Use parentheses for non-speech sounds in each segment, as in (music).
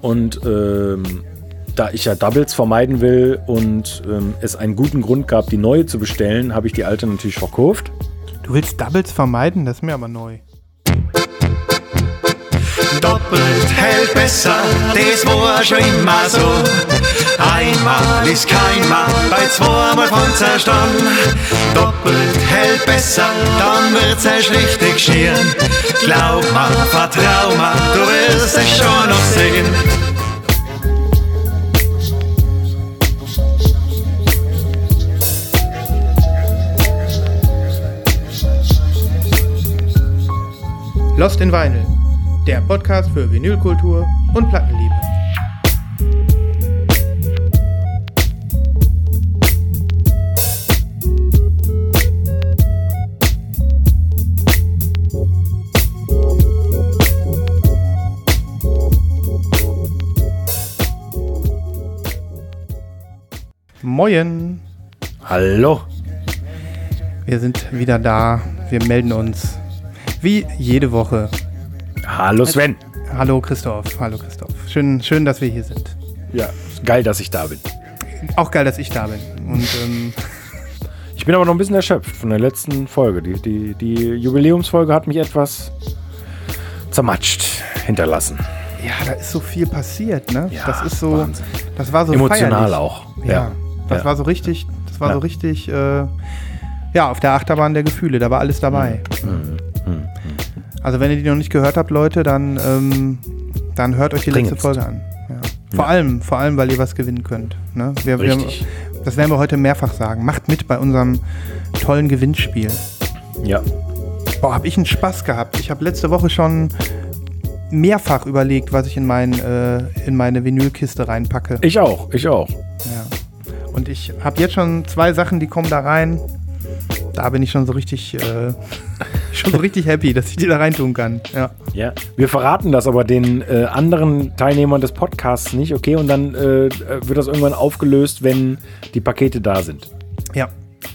Und ähm, da ich ja Doubles vermeiden will und ähm, es einen guten Grund gab, die neue zu bestellen, habe ich die alte natürlich verkauft. Du willst Doubles vermeiden? Das ist mir aber neu. Doppelt hält besser, das war schon immer so. Einmal ist keinmal, bei zweimal von zerstanden. Doppelt hält besser, dann wird's erst richtig schieren. Glaub mal, vertrau mal, du wirst es schon noch sehen. Lost in Vinyl, der Podcast für Vinylkultur und Plattenliebe. Moin, Hallo. wir sind wieder da. Wir melden uns wie jede Woche. Hallo Sven. Hallo Christoph, hallo Christoph. Schön, schön, dass wir hier sind. Ja, geil, dass ich da bin. Auch geil, dass ich da bin. Und ähm, (laughs) Ich bin aber noch ein bisschen erschöpft von der letzten Folge. Die, die, die Jubiläumsfolge hat mich etwas zermatscht hinterlassen. ja, da ist so viel passiert, ne? Ja, das ist so, Wahnsinn. das war so Emotional feierlich. auch. Ja, das Ja. war so richtig, das war Ja. so richtig, äh, ja, auf der Achterbahn der Gefühle, da war alles dabei. Mhm. Also wenn ihr die noch nicht gehört habt, Leute, dann, ähm, dann hört euch die letzte Dringendst. Folge an. Ja. Vor allem, vor allem, weil ihr was gewinnen könnt. Ne? Wir. Wir, das werden wir heute mehrfach sagen. Macht mit bei unserem tollen Gewinnspiel. Ja. Boah, hab ich einen Spaß gehabt. Ich habe letzte Woche schon mehrfach überlegt, was ich in, mein, äh, in meine Vinylkiste reinpacke. Ich auch, ich auch. Ja. Und ich habe jetzt schon zwei Sachen, die kommen da rein. Da bin ich schon so richtig, äh, (laughs) schon so richtig happy, dass ich die da reintun kann. Ja. Ja. Wir verraten das aber den äh, anderen Teilnehmern des Podcasts nicht, okay? Und dann äh, wird das irgendwann aufgelöst, wenn die Pakete da sind. Ja.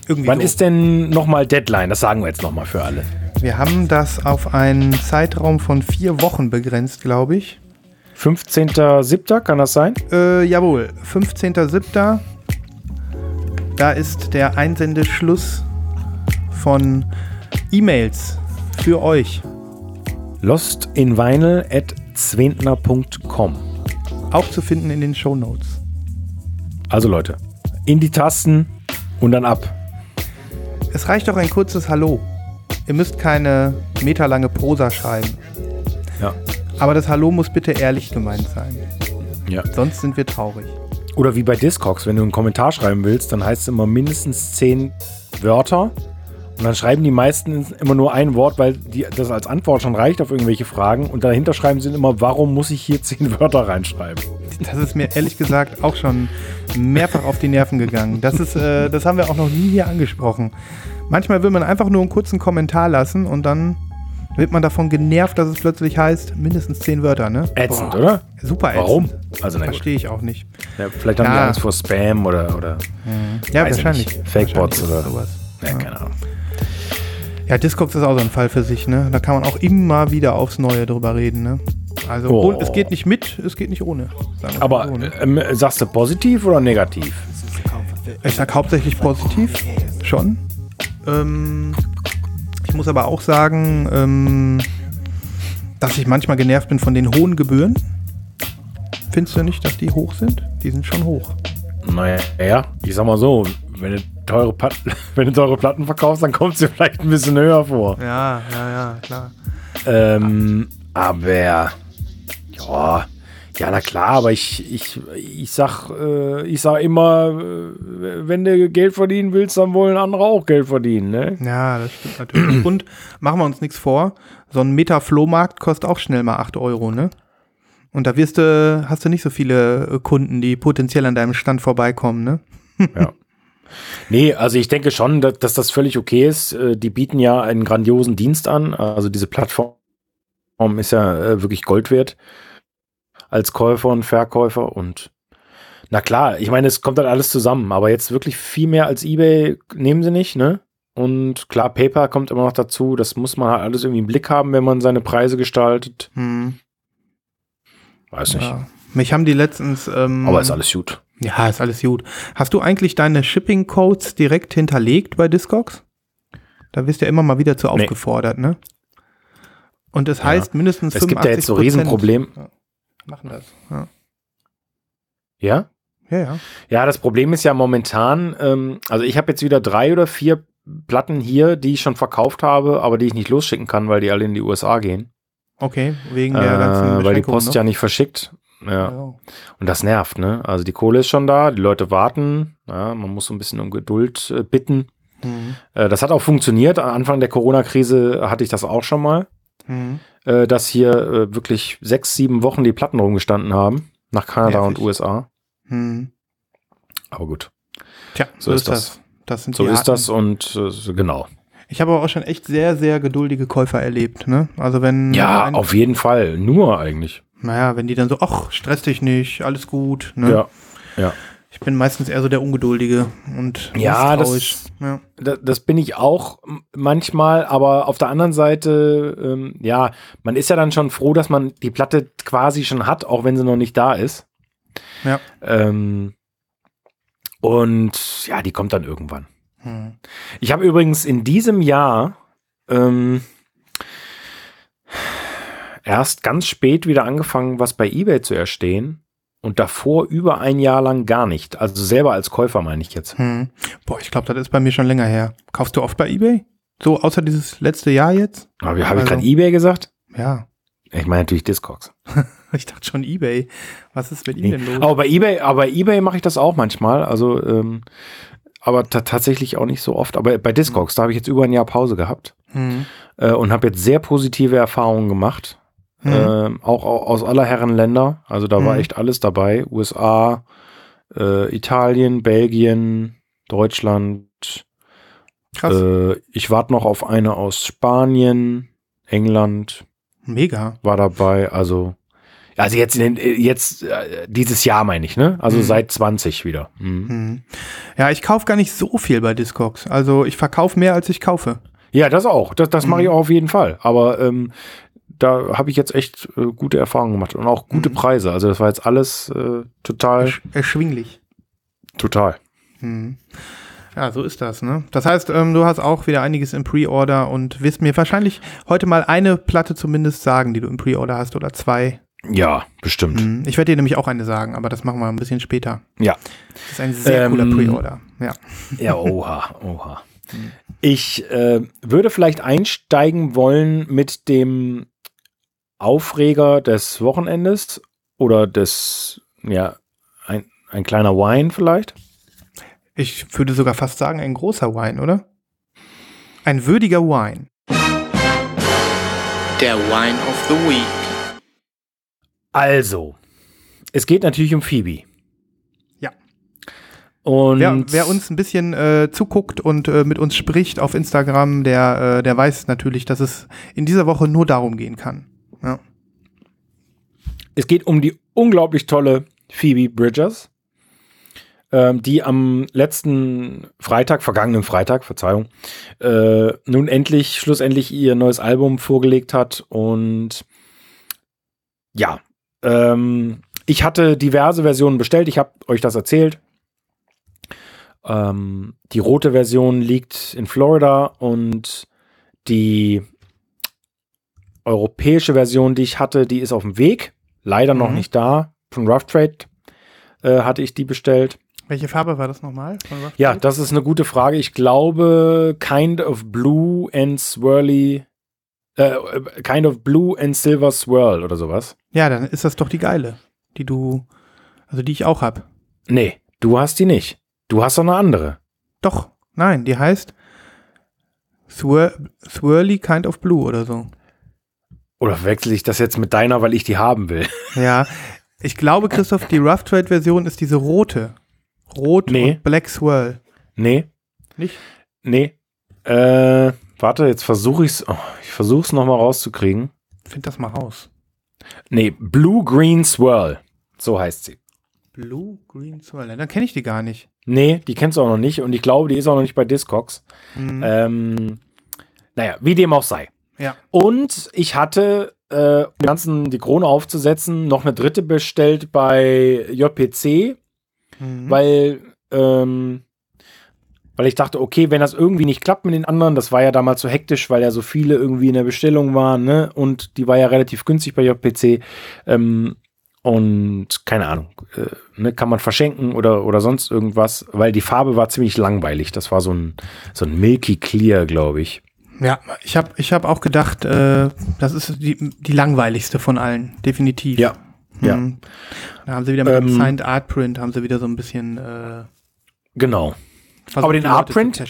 Irgendwie Wann so. ist denn nochmal Deadline? Das sagen wir jetzt nochmal für alle. Wir haben das auf einen Zeitraum von vier Wochen begrenzt, glaube ich. 15.07. kann das sein? Äh, jawohl, 15.07. Da ist der Einsendeschluss von E-Mails für euch. Lostinvinyl at zwentner.com. Auch zu finden in den Shownotes. Also Leute, in die Tasten und dann ab. Es reicht doch ein kurzes Hallo. Ihr müsst keine meterlange Prosa schreiben. Ja. Aber das Hallo muss bitte ehrlich gemeint sein. ja. Sonst sind wir traurig. Oder wie bei Discogs, wenn du einen Kommentar schreiben willst, dann heißt es immer mindestens zehn Wörter. Und dann schreiben die meisten immer nur ein Wort, weil die, das als Antwort schon reicht auf irgendwelche Fragen. Und dahinter schreiben sie immer, warum muss ich hier zehn (laughs) Wörter reinschreiben? Das ist mir ehrlich gesagt auch schon mehrfach auf die Nerven gegangen. Das, ist, äh, das haben wir auch noch nie hier angesprochen. Manchmal will man einfach nur einen kurzen Kommentar lassen und dann wird man davon genervt, dass es plötzlich heißt, mindestens zehn Wörter, ne? Ätzend, Boah, oder? Super ätzend. Warum? Also. Verstehe ich auch nicht. Ja, vielleicht haben die Ja. Angst vor Spam oder, oder Ja, ich wahrscheinlich. Fake-Bots oder- sowas. ja, keine Ahnung. Ja, Discogs ist auch so ein Fall für sich, ne? Da kann man auch immer wieder aufs Neue drüber reden, ne? Also Oh. und es geht nicht mit, es geht nicht ohne. Aber so, ne? ähm, sagst du positiv oder negativ? Ich sag hauptsächlich positiv, schon. Ähm, muss aber auch sagen, ähm, dass ich manchmal genervt bin von den hohen Gebühren. Findest du nicht, dass die hoch sind? Die sind schon hoch. Naja, ja, ich sag mal so, wenn du teure, Pat (laughs) wenn du teure Platten verkaufst, dann kommt dir vielleicht ein bisschen höher vor. Ja, ja, ja, klar. Ähm, aber ja, ja, na klar, aber ich, ich, ich sag, äh, ich sag immer, äh, wenn du Geld verdienen willst, dann wollen andere auch Geld verdienen, ne? Ja, das stimmt natürlich. Und machen wir uns nichts vor, so ein Meter Flohmarkt kostet auch schnell mal 8 Euro, ne? Und da wirst du, hast du nicht so viele äh, Kunden, die potenziell an deinem Stand vorbeikommen, ne? Ja. Nee, also ich denke schon, dass, dass das völlig okay ist. Äh, Die bieten ja einen grandiosen Dienst an. Also diese Plattform ist ja wirklich Gold wert als Käufer und Verkäufer. Und na klar, ich meine, es kommt dann alles zusammen. Aber jetzt wirklich viel mehr als eBay nehmen sie nicht, ne? Und klar, Paper kommt immer noch dazu. Das muss man halt alles irgendwie im Blick haben, wenn man seine Preise gestaltet. Hm. Weiß nicht. Ja. Mich haben die letztens. Ähm, Aber ist alles gut. Ja, ist alles gut. Hast du eigentlich deine Shipping-Codes direkt hinterlegt bei Discogs? Da wirst du ja immer mal wieder zu Nee. aufgefordert, ne? Und es heißt mindestens Es gibt ja jetzt so 85%. Riesenproblem. Ja, machen das. Ja. Ja? ja, ja. Ja, das Problem ist ja momentan, ähm, also ich habe jetzt wieder drei oder vier Platten hier, die ich schon verkauft habe, aber die ich nicht losschicken kann, weil die alle in die USA gehen. Okay, wegen der ganzen Äh, weil die Post noch. ja nicht verschickt. Ja. Ja. Und das nervt, ne? Also die Kohle ist schon da, die Leute warten, ja, man muss so ein bisschen um Geduld äh, bitten. Mhm. Äh, das hat auch funktioniert. Anfang der Corona-Krise hatte ich das auch schon mal, Mhm. Äh, dass hier äh, wirklich sechs, sieben Wochen die Platten rumgestanden haben, nach Kanada Nervig. und USA. Mhm. Aber gut, Tja, So ist das. Das sind so ist das und äh, so- genau. Ich habe aber auch schon echt sehr, sehr geduldige Käufer erlebt, ne? Also wenn Ja, auf jeden Fall. Nur eigentlich. naja, wenn die dann so, ach, stress dich nicht, alles gut, ne? Ja. Ja. Ich bin meistens eher so der Ungeduldige und Ja, das- ja. Das, das bin ich auch manchmal, aber auf der anderen Seite, ähm, ja, man ist ja dann schon froh, dass man die Platte quasi schon hat, auch wenn sie noch nicht da ist. Ja. Ähm, und ja, die kommt dann irgendwann. Hm. Ich habe übrigens in diesem Jahr ähm, erst ganz spät wieder angefangen, was bei eBay zu erstehen. Und davor über ein Jahr lang gar nicht. Also selber als Käufer meine ich jetzt. Hm. Boah, ich glaube, das ist bei mir schon länger her. Kaufst du oft bei eBay? So, außer dieses letzte Jahr jetzt? Aber habe ich Also- gerade eBay gesagt? Ja. Ich meine natürlich Discogs. (laughs) Ich dachte schon eBay. Was ist mit ihm Nee. denn los? Aber bei eBay, aber bei eBay mache ich das auch manchmal. Also, ähm, aber ta tatsächlich auch nicht so oft. Aber bei Discogs, da habe ich jetzt über ein Jahr Pause gehabt Hm. äh, und habe jetzt sehr positive Erfahrungen gemacht. Hm. Ähm, auch, auch aus aller Herren Länder. Also da war Mhm. echt alles dabei. USA, äh, Italien, Belgien, Deutschland. Krass. Äh, ich warte noch auf eine aus Spanien, England Mega. war dabei. Also, also jetzt, den- jetzt äh, dieses Jahr meine ich, ne? Also Mhm. seit 20 wieder. Mhm. Hm. Ja, ich kaufe gar nicht so viel bei Discogs. Also ich verkaufe mehr, als ich kaufe. Ja, das auch. Das, das mache ich Mhm. auch auf jeden Fall. Aber ähm, da habe ich jetzt echt äh, gute Erfahrungen gemacht und auch gute Mhm. Preise. Also das war jetzt alles äh, total, Ersch erschwinglich. total. Hm. Ja, so ist das, ne? Das heißt, ähm, du hast auch wieder einiges im Pre-Order und wirst mir wahrscheinlich heute mal eine Platte zumindest sagen, die du im Pre-Order hast oder zwei. Ja, bestimmt. Hm. Ich werde dir nämlich auch eine sagen, aber das machen wir ein bisschen später. Ja. Das ist ein sehr cooler Ähm, Pre-Order. Ja. Ja, oha, oha. (laughs) Ich äh, würde vielleicht einsteigen wollen mit dem Aufreger des Wochenendes oder des, ja, ein, ein kleiner Wine vielleicht. Ich würde sogar fast sagen, ein großer Wine, oder? Ein würdiger Wine. Der Wine of the Week. Also, es geht natürlich um Phoebe. Ja. Und Wer, wer uns ein bisschen äh, zuguckt und äh, mit uns spricht auf Instagram, der, äh, der weiß natürlich, dass es in dieser Woche nur darum gehen kann. Ja. es geht um die unglaublich tolle Phoebe Bridgers, ähm, die am letzten Freitag, vergangenen Freitag, Verzeihung, äh, nun endlich, schlussendlich ihr neues Album vorgelegt hat. Und ja, ähm, ich hatte diverse Versionen bestellt. Ich habe euch das erzählt. Ähm, die rote Version liegt in Florida und die europäische Version, die ich hatte, die ist auf dem Weg. Leider noch Mhm. nicht da. Von Rough Trade äh, hatte ich die bestellt. Welche Farbe war das nochmal? Ja, Trade? das ist eine gute Frage. Ich glaube, kind of blue and swirly. Äh, kind of blue and silver swirl oder sowas. ja, dann ist das doch die geile, die du, also die ich auch hab. Nee, du hast die nicht. Du hast doch eine andere. Doch, nein, die heißt Swir Swirly Kind of Blue oder so. Oder wechsle ich das jetzt mit deiner, weil ich die haben will? (laughs) Ja, ich glaube, Christoph, die Rough Trade Version ist diese rote. Rot Nee. und Black Swirl. Nee, Nicht? nee. Äh, warte, jetzt versuche ich's. Oh, ich versuche es nochmal rauszukriegen. Find das mal raus. Nee, Blue Green Swirl. So heißt sie. Blue Green Swirl. Ja, Dann kenne ich die gar nicht. Nee, die kennst du auch noch nicht und ich glaube, die ist auch noch nicht bei Discogs. Mhm. Ähm, naja, wie dem auch sei. Ja. Und ich hatte, äh, um den ganzen die Krone aufzusetzen, noch eine dritte bestellt bei JPC, Mhm. weil, ähm, weil ich dachte, okay, wenn das irgendwie nicht klappt mit den anderen, das war ja damals so hektisch, weil ja so viele irgendwie in der Bestellung waren, ne? Und die war ja relativ günstig bei JPC. Ähm, und keine Ahnung, äh, ne, kann man verschenken oder, oder sonst irgendwas, weil die Farbe war ziemlich langweilig. Das war so ein, so ein Milky Clear, glaube ich. Ja, ich habe ich hab auch gedacht, äh, das ist die, die langweiligste von allen, definitiv. Ja, ja. Mhm. Da haben sie wieder mit dem Ähm, Signed Art Print, haben sie wieder so ein bisschen äh, Genau. versucht, Aber den Art Print?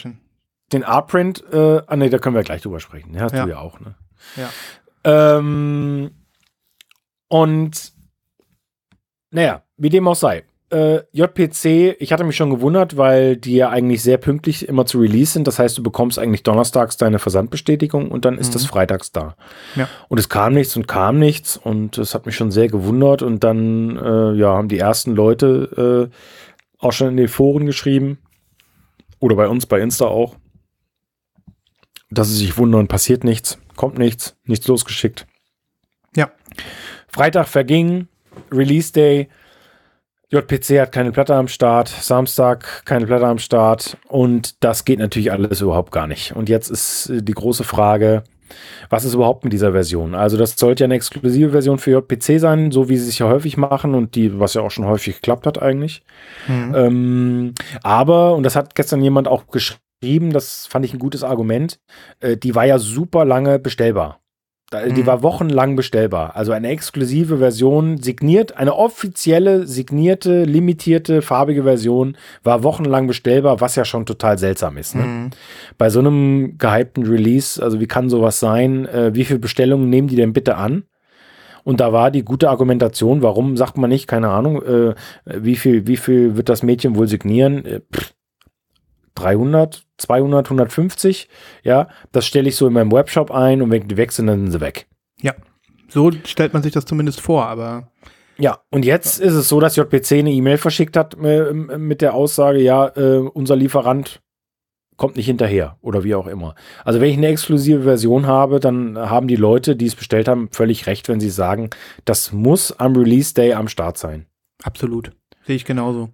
Den Artprint, äh, ah ne, da können wir gleich drüber sprechen. Ja, hast Ja. du ja auch, ne? Ja. Ähm, und naja, wie dem auch sei. Äh, JPC, ich hatte mich schon gewundert, weil die ja eigentlich sehr pünktlich immer zu Release sind. Das heißt, du bekommst eigentlich donnerstags deine Versandbestätigung und dann ist Mhm. das freitags da. Ja. Und es kam nichts und kam nichts und das hat mich schon sehr gewundert. Und dann äh, ja, haben die ersten Leute äh, auch schon in den Foren geschrieben oder bei uns bei Insta auch, dass sie sich wundern, passiert nichts, kommt nichts, nichts losgeschickt. Ja. Freitag verging, Release Day. JPC hat keine Platte am Start, Samstag keine Platte am Start und das geht natürlich alles überhaupt gar nicht. Und jetzt ist äh, die große Frage, was ist überhaupt mit dieser Version? Also das sollte ja eine exklusive Version für JPC sein, so wie sie es ja häufig machen und die, was ja auch schon häufig geklappt hat eigentlich. Mhm. Ähm, aber, und das hat gestern jemand auch geschrieben, das fand ich ein gutes Argument, äh, die war ja super lange bestellbar. Die Mhm. war wochenlang bestellbar. Also eine exklusive Version, signiert, eine offizielle, signierte, limitierte, farbige Version war wochenlang bestellbar, was ja schon total seltsam ist. Ne? Mhm. Bei so einem gehypten Release, also wie kann sowas sein? Äh, wie viele Bestellungen nehmen die denn bitte an? Und da war die gute Argumentation, warum sagt man nicht, keine Ahnung, äh, wie viel, wie viel wird das Mädchen wohl signieren? Äh, pff, 300, 200, 150, ja, das stelle ich so in meinem Webshop ein und wenn die weg sind, dann sind sie weg. So stellt man sich das zumindest vor, aber Ja, und jetzt ist es so, dass JPC eine E-Mail verschickt hat äh, mit der Aussage, ja, äh, unser Lieferant kommt nicht hinterher oder wie auch immer. Also wenn ich eine exklusive Version habe, dann haben die Leute, die es bestellt haben, völlig recht, wenn sie sagen, das muss am Release Day am Start sein. absolut. Sehe ich genauso.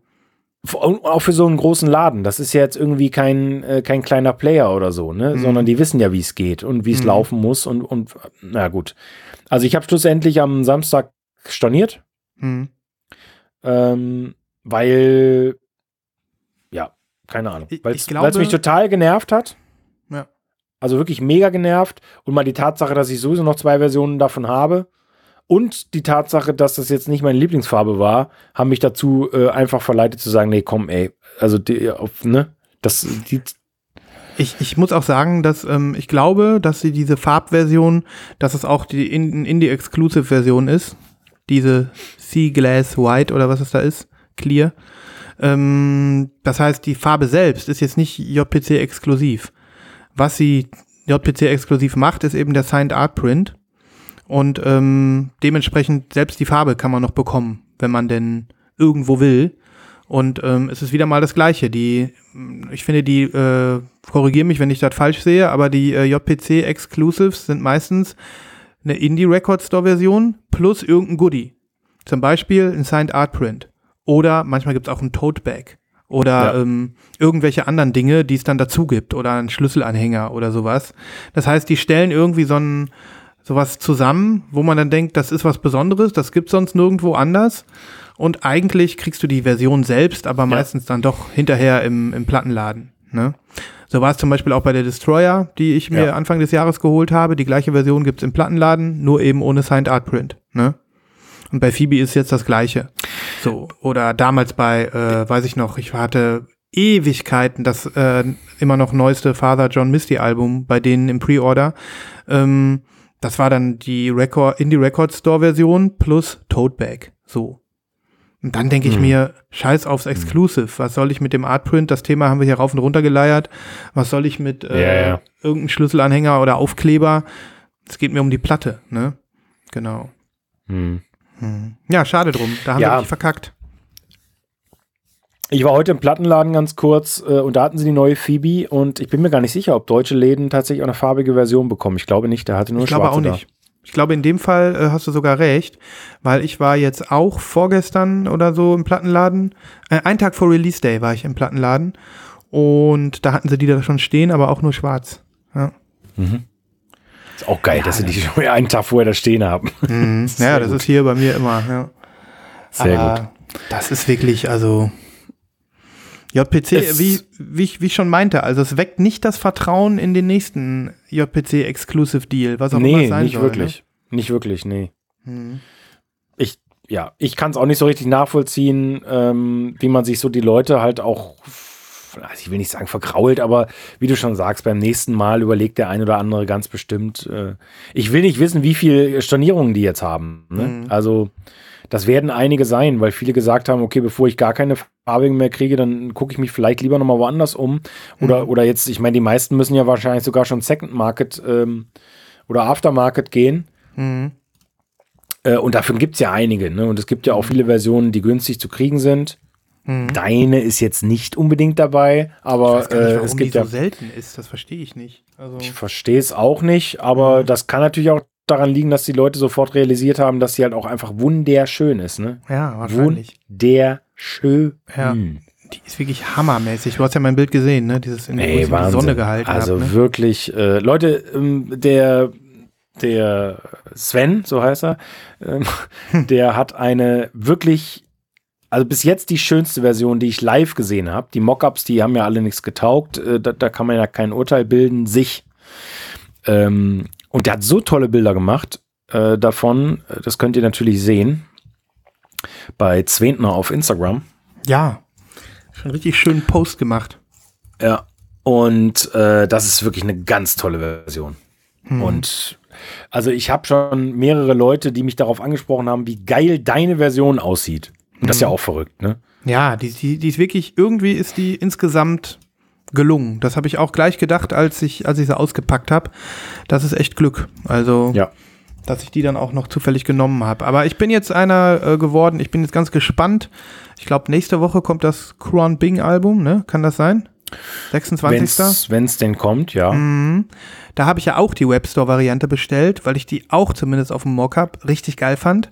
Auch für so einen großen Laden. Das ist ja jetzt irgendwie kein, äh, kein kleiner Player oder so, ne? Mhm. Sondern die wissen ja, wie es geht und wie es Mhm. laufen muss und, und na gut. Also ich habe schlussendlich am Samstag storniert, Mhm. ähm, weil, ja, keine Ahnung, weil es mich total genervt hat. Ja. Also wirklich mega genervt und mal die Tatsache, dass ich sowieso noch zwei Versionen davon habe und die Tatsache, dass das jetzt nicht meine Lieblingsfarbe war, haben mich dazu äh, einfach verleitet zu sagen, nee, komm, ey, also die, auf, ne, das, die, Ich, ich muss auch sagen, dass ähm, ich glaube, dass sie diese Farbversion, dass es auch die In- Indie-Exclusive-Version ist. Diese Sea Glass White oder was es da ist. Clear. Ähm, das heißt, die Farbe selbst ist jetzt nicht JPC-exklusiv. Was sie JPC-exklusiv macht, ist eben der Signed Art Print. Und ähm, dementsprechend selbst die Farbe kann man noch bekommen, wenn man denn irgendwo will. Und ähm, es ist wieder mal das Gleiche. Die, ich finde, die, äh, korrigiere mich, wenn ich das falsch sehe, aber die äh, JPC Exclusives sind meistens eine Indie Record Store Version plus irgendein Goodie. Zum Beispiel ein Signed Art Print. Oder manchmal gibt es auch ein Tote Bag. Oder Ja. ähm, irgendwelche anderen Dinge, die es dann dazu gibt. Oder ein Schlüsselanhänger oder sowas. Das heißt, die stellen irgendwie so ein, sowas zusammen, wo man dann denkt, das ist was Besonderes, das gibt sonst nirgendwo anders. Und eigentlich kriegst du die Version selbst, aber meistens dann doch hinterher im, im Plattenladen. Ne? So war es zum Beispiel auch bei der Destroyer, die ich mir Ja. Anfang des Jahres geholt habe. Die gleiche Version gibt's im Plattenladen, nur eben ohne Signed Art Print. Ne? Und bei Phoebe ist jetzt das gleiche. So, oder damals bei, äh, weiß ich noch, ich hatte Ewigkeiten das äh, immer noch neueste Father John Misty Album bei denen im Pre-Order. Ähm, das war dann die Record, Indie Record Store Version plus Tote Bag. So. Und dann denke ich Hm. mir, scheiß aufs Exclusive. Was soll ich mit dem Artprint? Das Thema haben wir hier rauf und runter geleiert. Was soll ich mit äh, Ja, ja. irgendeinem Schlüsselanhänger oder Aufkleber? Es geht mir um die Platte, ne? Genau. hm. Hm. Ja, schade drum. Da haben Ja. wir wirklich verkackt. Ich war heute im Plattenladen ganz kurz äh, und da hatten sie die neue Phoebe und ich bin mir gar nicht sicher, ob deutsche Läden tatsächlich auch eine farbige Version bekommen. Ich glaube nicht, der hatte nur Ich glaube schwarze auch nicht. Ich glaube, in dem Fall äh, hast du sogar recht, weil ich war jetzt auch vorgestern oder so im Plattenladen. Äh, einen Tag vor Release Day war ich im Plattenladen und da hatten sie die da schon stehen, aber auch nur schwarz. Ja, Ist auch geil, dass sie die schon einen Tag vorher da stehen haben. (laughs) mhm. (laughs) ja das ist hier bei mir immer. Ja. Sehr aber gut. Das ist wirklich, also JPC, Es- wie, wie, ich, wie ich schon meinte, also es weckt nicht das Vertrauen in den nächsten JPC Exclusive Deal, was auch immer Nee, es sein nicht soll. wirklich. Nicht wirklich, nee. Ne? Mhm. Ich, ja, ich kann es auch nicht so richtig nachvollziehen, ähm, wie man sich so die Leute halt auch, also ich will nicht sagen vergrault, aber wie du schon sagst, beim nächsten Mal überlegt der ein oder andere ganz bestimmt. Äh, ich will nicht wissen, wie viel Stornierungen die jetzt haben. Ne? Mhm. Also das werden einige sein, weil viele gesagt haben, okay, bevor ich gar keine farbigen mehr kriege, dann gucke ich mich vielleicht lieber nochmal woanders um. Oder, oder jetzt, ich meine, die meisten müssen ja wahrscheinlich sogar schon Second Market ähm, oder Aftermarket gehen. Mhm. Äh, und davon gibt es ja einige. Ne? Und es gibt ja auch viele Versionen, die günstig zu kriegen sind. Mhm. Deine ist jetzt nicht unbedingt dabei, aber nicht, äh, es die gibt so ja. selten ist, das verstehe ich nicht. Also, Ich verstehe es auch nicht, aber das kann natürlich auch daran liegen, dass die Leute sofort realisiert haben, dass sie halt auch einfach wunderschön ist. Ne? ja, wahrscheinlich. Wunderschön. Ja. Die ist wirklich hammermäßig. Du hast ja mein Bild gesehen, ne? Dieses in, Ey, die. Sonne gehalten Also hab, ne? wirklich, äh, Leute, ähm, der, der Sven, so heißt er, ähm, (laughs) der hat eine wirklich, also bis jetzt die schönste Version, die ich live gesehen habe. Die Mockups, die haben ja alle nichts getaugt. Äh, da, da kann man ja kein Urteil bilden, sich. Ähm, und der hat so tolle Bilder gemacht äh, davon. Das könnt ihr natürlich sehen bei Zwentner auf Instagram. Ja. Schon richtig schönen Post gemacht. Ja. Und äh, das ist wirklich eine ganz tolle Version. Und also ich habe schon mehrere Leute, die mich darauf angesprochen haben, wie geil deine Version aussieht. Und das ist ja auch verrückt, ne? Ja, die, die, die ist wirklich, irgendwie ist die insgesamt gelungen. Das habe ich auch gleich gedacht, als ich, als ich sie ausgepackt habe. Das ist echt Glück. Also, Ja. dass ich die dann auch noch zufällig genommen habe. Aber ich bin jetzt einer äh, geworden, ich bin jetzt ganz gespannt. Ich glaube, nächste Woche kommt das Kron Bing Album, ne? Kann das sein? 26. Wenn es denn kommt, ja. Mhm. Da habe ich ja auch die Webstore-Variante bestellt, weil ich die auch zumindest auf dem Mockup richtig geil fand.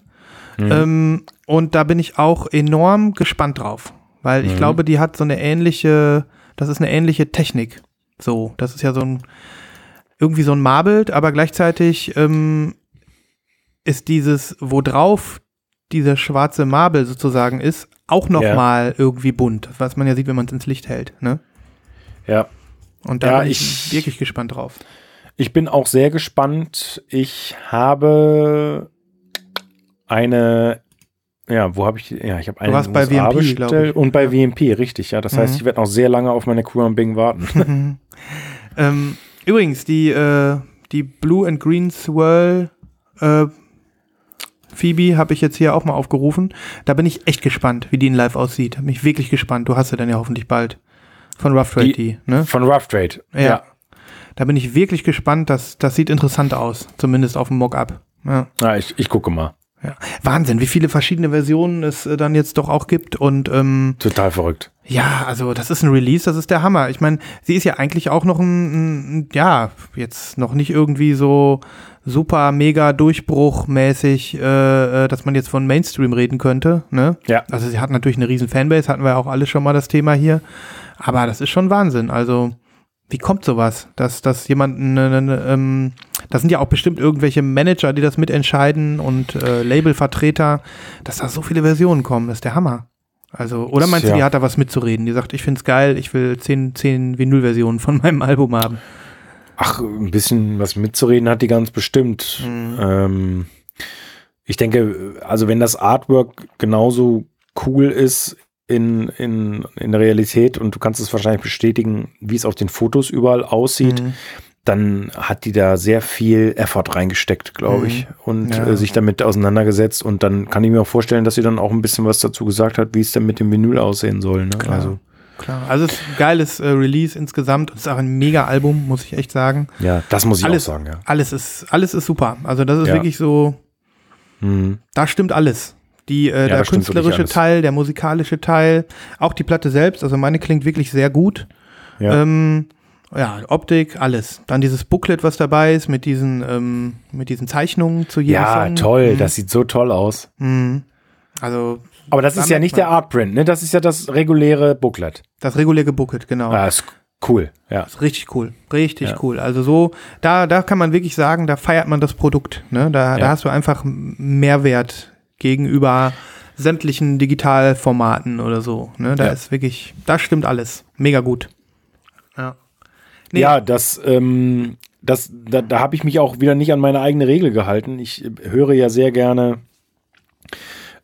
Ähm, und da bin ich auch enorm gespannt drauf, weil ich glaube, die hat so eine ähnliche, das ist eine ähnliche Technik. So, das ist ja so ein, irgendwie so ein Marbled, aber gleichzeitig ähm, ist dieses, wo drauf dieser schwarze Marble sozusagen ist, auch nochmal irgendwie bunt, was man ja sieht, wenn man es ins Licht hält. Ne? Ja. Und da Ja, bin ich, ich- wirklich gespannt drauf. Ich bin auch sehr gespannt. Ich habe eine, ja, wo habe ich, ja, ich habe eine warst in bei glaub bestellt ich. und bei VMP, richtig, ja. Das heißt, Mhm. ich werde noch sehr lange auf meine Crew Bing warten. (laughs) Ähm, übrigens, die, äh, die Blue and Green Swirl äh, Phoebe habe ich jetzt hier auch mal aufgerufen. Da bin ich echt gespannt, wie die in live aussieht. Bin ich wirklich gespannt. Du hast sie dann ja hoffentlich bald. Von Rough Trade, Die- die, ne? Von Rough Trade. Ja. Da bin ich wirklich gespannt. Das, das sieht interessant aus. Zumindest auf dem Mock-up. Ja. Ja, ich, ich gucke mal. Ja. Wahnsinn, wie viele verschiedene Versionen es äh, dann jetzt doch auch gibt. Und ähm, Total verrückt. Ja, also das ist ein Release, das ist der Hammer. Ich meine, sie ist ja eigentlich auch noch ein, ein, ja, jetzt noch nicht irgendwie so super mega Durchbruchmäßig, äh, äh, dass man jetzt von Mainstream reden könnte. Ne? Ja. Also sie hat natürlich eine riesen Fanbase, hatten wir ja auch alle schon mal das Thema hier. Aber das ist schon Wahnsinn. Also wie kommt sowas, dass, dass jemand, ne, ne, ne, ähm, das sind ja auch bestimmt irgendwelche Manager, die das mitentscheiden und äh, Labelvertreter, dass da so viele Versionen kommen, das ist der Hammer. Also, oder meinst du, Tja. die hat da was mitzureden? Die sagt, ich find's geil, ich will zehn, zehn Vinyl-Versionen von (laughs) meinem Album haben. Ach, ein bisschen was mitzureden hat die ganz bestimmt. Ähm, ich denke, also wenn das Artwork genauso cool ist in, in, in der Realität und du kannst es wahrscheinlich bestätigen, wie es auf den Fotos überall aussieht, Mhm. Dann hat die da sehr viel Effort reingesteckt, glaube ich, und Ja. äh, sich damit auseinandergesetzt. Und dann kann ich mir auch vorstellen, dass sie dann auch ein bisschen was dazu gesagt hat, wie es denn mit dem Vinyl aussehen soll. Ne? Klar. Also, Klar. Also es ist ein geiles äh, Release insgesamt. Es ist auch ein mega Album, muss ich echt sagen. ja, das muss ich Alles- auch sagen, ja. Alles ist, alles ist super. Also das ist Ja. wirklich so, Mhm. da stimmt alles. Die, äh, der stimmt wirklich künstlerische. Teil, der musikalische Teil, auch die Platte selbst. Also meine klingt wirklich sehr gut. Ja. Ähm, Ja, Optik, alles. Dann dieses Booklet, was dabei ist, mit diesen, ähm, mit diesen Zeichnungen zu jedem Ja, Song. toll, Mhm. das sieht so toll aus. Mhm. Also, Aber das Da ist ja nicht der Artprint, ne? Das ist ja das reguläre Booklet. das reguläre Booklet, genau. Ah, ist cool, ja. Ist richtig cool. Richtig Ja. cool. Also so, da, da kann man wirklich sagen, da feiert man das Produkt. Ne? Da, da Ja. hast du einfach Mehrwert gegenüber sämtlichen Digitalformaten oder so. Ne? Da Ja. ist wirklich, da stimmt alles. Mega gut. Ja. Nee, Ja, das, ähm, das, da, da habe ich mich auch wieder nicht an meine eigene Regel gehalten. Ich äh, höre ja sehr gerne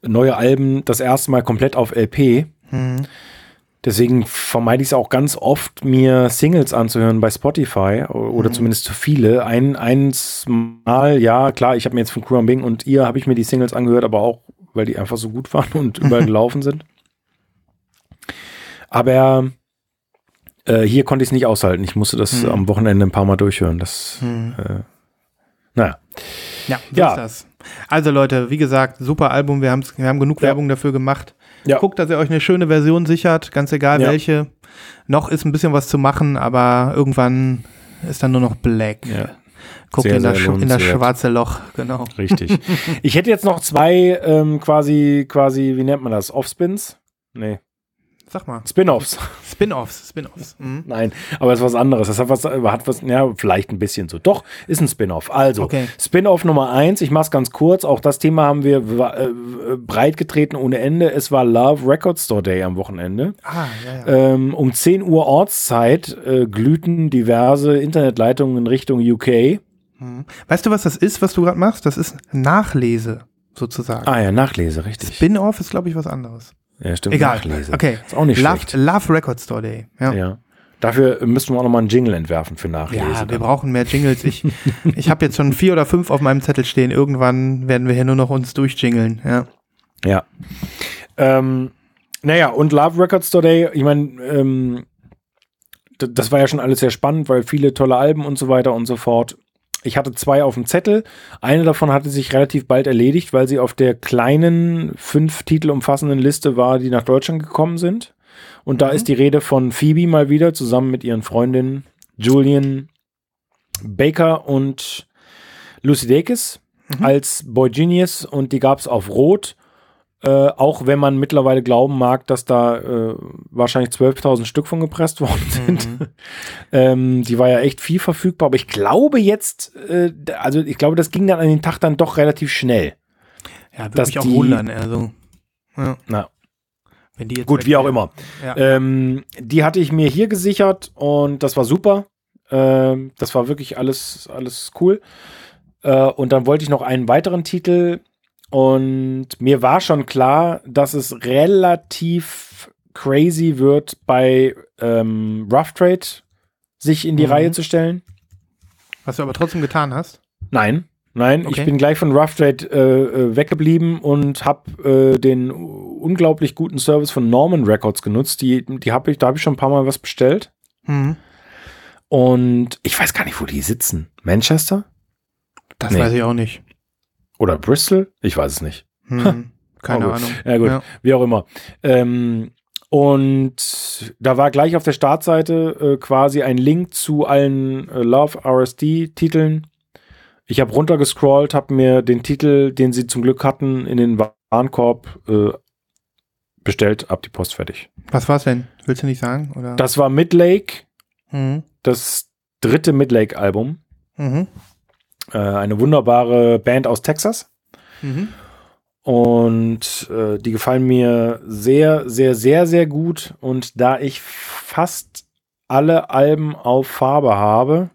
neue Alben das erste Mal komplett auf LP. Mhm. Deswegen vermeide ich es auch ganz oft, mir Singles anzuhören bei Spotify oder zumindest zu viele. Ein, eins Mal, ja, klar, ich habe mir jetzt von Kuram Bing und ihr habe ich mir die Singles angehört, aber auch, weil die einfach so gut waren und überall (laughs) gelaufen sind. Aber äh, hier konnte ich es nicht aushalten. Ich musste das Mhm. am Wochenende ein paar Mal durchhören. Das, Mhm. äh, naja. Ja, so Ja. ist das. Also Leute, wie gesagt, super Album. Wir, wir haben genug Ja. Werbung dafür gemacht. Ja. Guckt, dass ihr euch eine schöne Version sichert, ganz egal Ja. welche. Noch ist ein bisschen was zu machen, aber irgendwann ist dann nur noch Black. Ja. Guckt Sehr, in, das, in das schwarze Loch, genau. Richtig. (laughs) ich hätte jetzt noch zwei ähm, quasi, quasi, wie nennt man das? Offspins? Nee. Sag mal. Spin-offs. Spin-offs, Spin-offs. Mhm. Nein, aber es ist was anderes. Das hat was, hat was, ja, vielleicht ein bisschen so. Doch, ist ein Spin-off. Also, Okay. Spin-off Nummer eins, ich mach's ganz kurz. Auch das Thema haben wir äh, breit getreten ohne Ende. Es war Love Record Store Day am Wochenende. Ah, ja, ja. Ähm, um 10 Uhr Ortszeit äh, glühten diverse Internetleitungen in Richtung UK. Mhm. Weißt du, was das ist, was du gerade machst? Das ist Nachlese, sozusagen. Ah ja, Nachlese, richtig. Spin-off ist, glaube ich, was anderes. Ja, stimmt. Egal. Nachlese. Okay. Ist auch nicht Love, schlecht. Love Record Store Day. Ja. Ja. Dafür müssten wir auch nochmal einen Jingle entwerfen für Nachlese. Ja, wir dann. brauchen mehr Jingles. Ich, (laughs) ich habe jetzt schon vier oder fünf auf meinem Zettel stehen. Irgendwann werden wir hier nur noch uns durchjingeln. Ja. Ja. Ähm, naja, und Love Records Today, ich meine, ähm, das war ja schon alles sehr spannend, weil viele tolle Alben und so weiter und so fort. Ich hatte zwei auf dem Zettel. Eine davon hatte sich relativ bald erledigt, weil sie auf der kleinen, fünf Titel umfassenden Liste war, die nach Deutschland gekommen sind. Und da ist die Rede von Phoebe mal wieder zusammen mit ihren Freundinnen Julian Baker und Lucy Dacus als Boy Genius und die gab es auf Rot. Äh, auch wenn man mittlerweile glauben mag, dass da äh, wahrscheinlich 12.000 Stück von gepresst (laughs) worden sind. ähm, die war ja echt viel verfügbar, aber ich glaube jetzt, äh, also ich glaube, das ging dann an den Tag dann doch relativ schnell. Ja, würde Dass mich auch die- wundern. Also, ja, Na, wenn die jetzt gut, wie auch immer. Ja. Ähm, die hatte ich mir hier gesichert und das war super. Ähm, das war wirklich alles, alles cool. Äh, und dann wollte ich noch einen weiteren Titel und mir war schon klar, dass es relativ crazy wird, bei ähm, Rough Trade sich in die Mhm. Reihe zu stellen. Was du aber trotzdem getan hast. Nein, nein, Okay. ich bin gleich von Rough Trade äh, äh, weggeblieben und habe äh, den unglaublich guten Service von Norman Records genutzt. Die, die habe ich, da habe ich schon ein paar Mal was bestellt. Mhm. Und ich weiß gar nicht, wo die sitzen. Manchester Das Nee. weiß ich auch nicht. Oder Bristol? Ich weiß es nicht. Hm. Keine Oh. Ahnung. Ja gut, Ja. wie auch immer. Ähm, und da war gleich auf der Startseite äh, quasi ein Link zu allen äh, Love RSD-Titeln. Ich habe runtergescrollt, habe mir den Titel, den sie zum Glück hatten, in den Warenkorb äh, bestellt, ab die Post fertig. Was war's denn? Willst du nicht sagen? Oder? Das war Midlake, Mhm. das dritte Midlake-Album. Mhm. Äh, eine wunderbare Band aus Texas. Mhm. Und äh, die gefallen mir sehr, sehr, sehr, sehr gut. Und da ich fast alle Alben auf Farbe habe,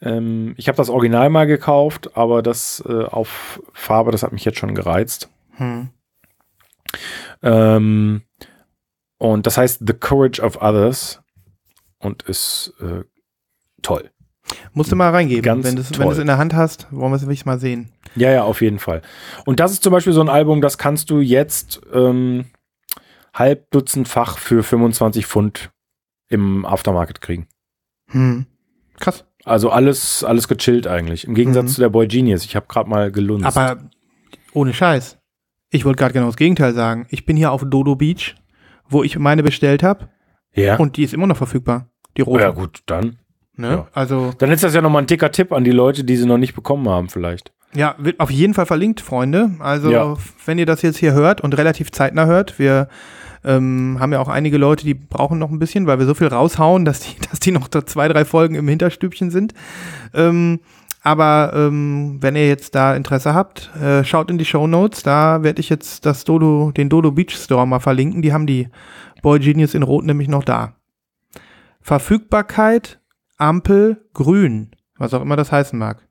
ähm, ich habe das Original mal gekauft, aber das äh, auf Farbe, das hat mich jetzt schon gereizt. Mhm. Ähm, und das heißt The Courage of Others und ist äh, toll. Musst du mal reingeben. Ganz wenn du es in der Hand hast, wollen wir es wirklich mal sehen. Ja, ja, auf jeden Fall. Und das ist zum Beispiel so ein Album, das kannst du jetzt ähm, halbdutzendfach für 25 Pfund im Aftermarket kriegen. Hm. Krass. Also alles, alles gechillt eigentlich. Im Gegensatz Mhm. zu der Boy Genius. Ich habe gerade mal gelunzt. Aber ohne Scheiß. Ich wollte gerade genau das Gegenteil sagen. Ich bin hier auf Dodo Beach, wo ich meine bestellt habe ja, und die ist immer noch verfügbar. Die roten. Ja, gut, dann. Ne? ja. Also, Dann ist das ja nochmal ein dicker Tipp an die Leute, die sie noch nicht bekommen haben, vielleicht. ja, wird auf jeden Fall verlinkt, Freunde. Also, Ja. wenn ihr das jetzt hier hört und relativ zeitnah hört, wir ähm, haben ja auch einige Leute, die brauchen noch ein bisschen, weil wir so viel raushauen, dass die, (laughs) dass die noch zwei, drei Folgen im Hinterstübchen sind. Ähm, aber ähm, wenn ihr jetzt da Interesse habt, äh, schaut in die Show Notes. Da werde ich jetzt das Dodo, den Dodo Beach Store mal verlinken. Die haben die Boy Genius in Rot nämlich noch da. Verfügbarkeit, Ampel, Grün. Was auch immer das heißen mag.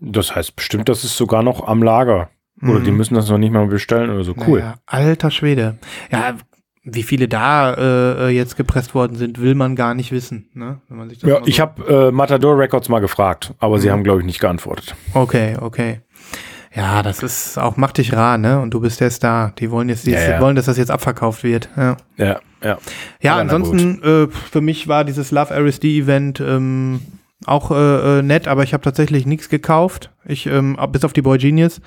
Das heißt bestimmt, das ist sogar noch am Lager. Oder Mhm. die müssen das noch nicht mal bestellen oder so. Cool. Naja, alter Schwede. Ja, wie viele da äh, äh, jetzt gepresst worden sind, will man gar nicht wissen. Ne? Wenn man sich das Ja, mal ich so- habe äh, Matador Records mal gefragt, aber sie Mhm. haben, glaube ich, nicht geantwortet. Okay, okay. Ja, das ist auch mach dich rar, ne? Und du bist der Star. Die wollen jetzt, die Ja, ja. wollen, dass das jetzt abverkauft wird. Ja, Ja, ja. ja ansonsten äh, für mich war dieses Love RSD Event ähm, auch äh, äh, nett, aber ich habe tatsächlich nichts gekauft. Ich ähm, bis auf die Boy Genius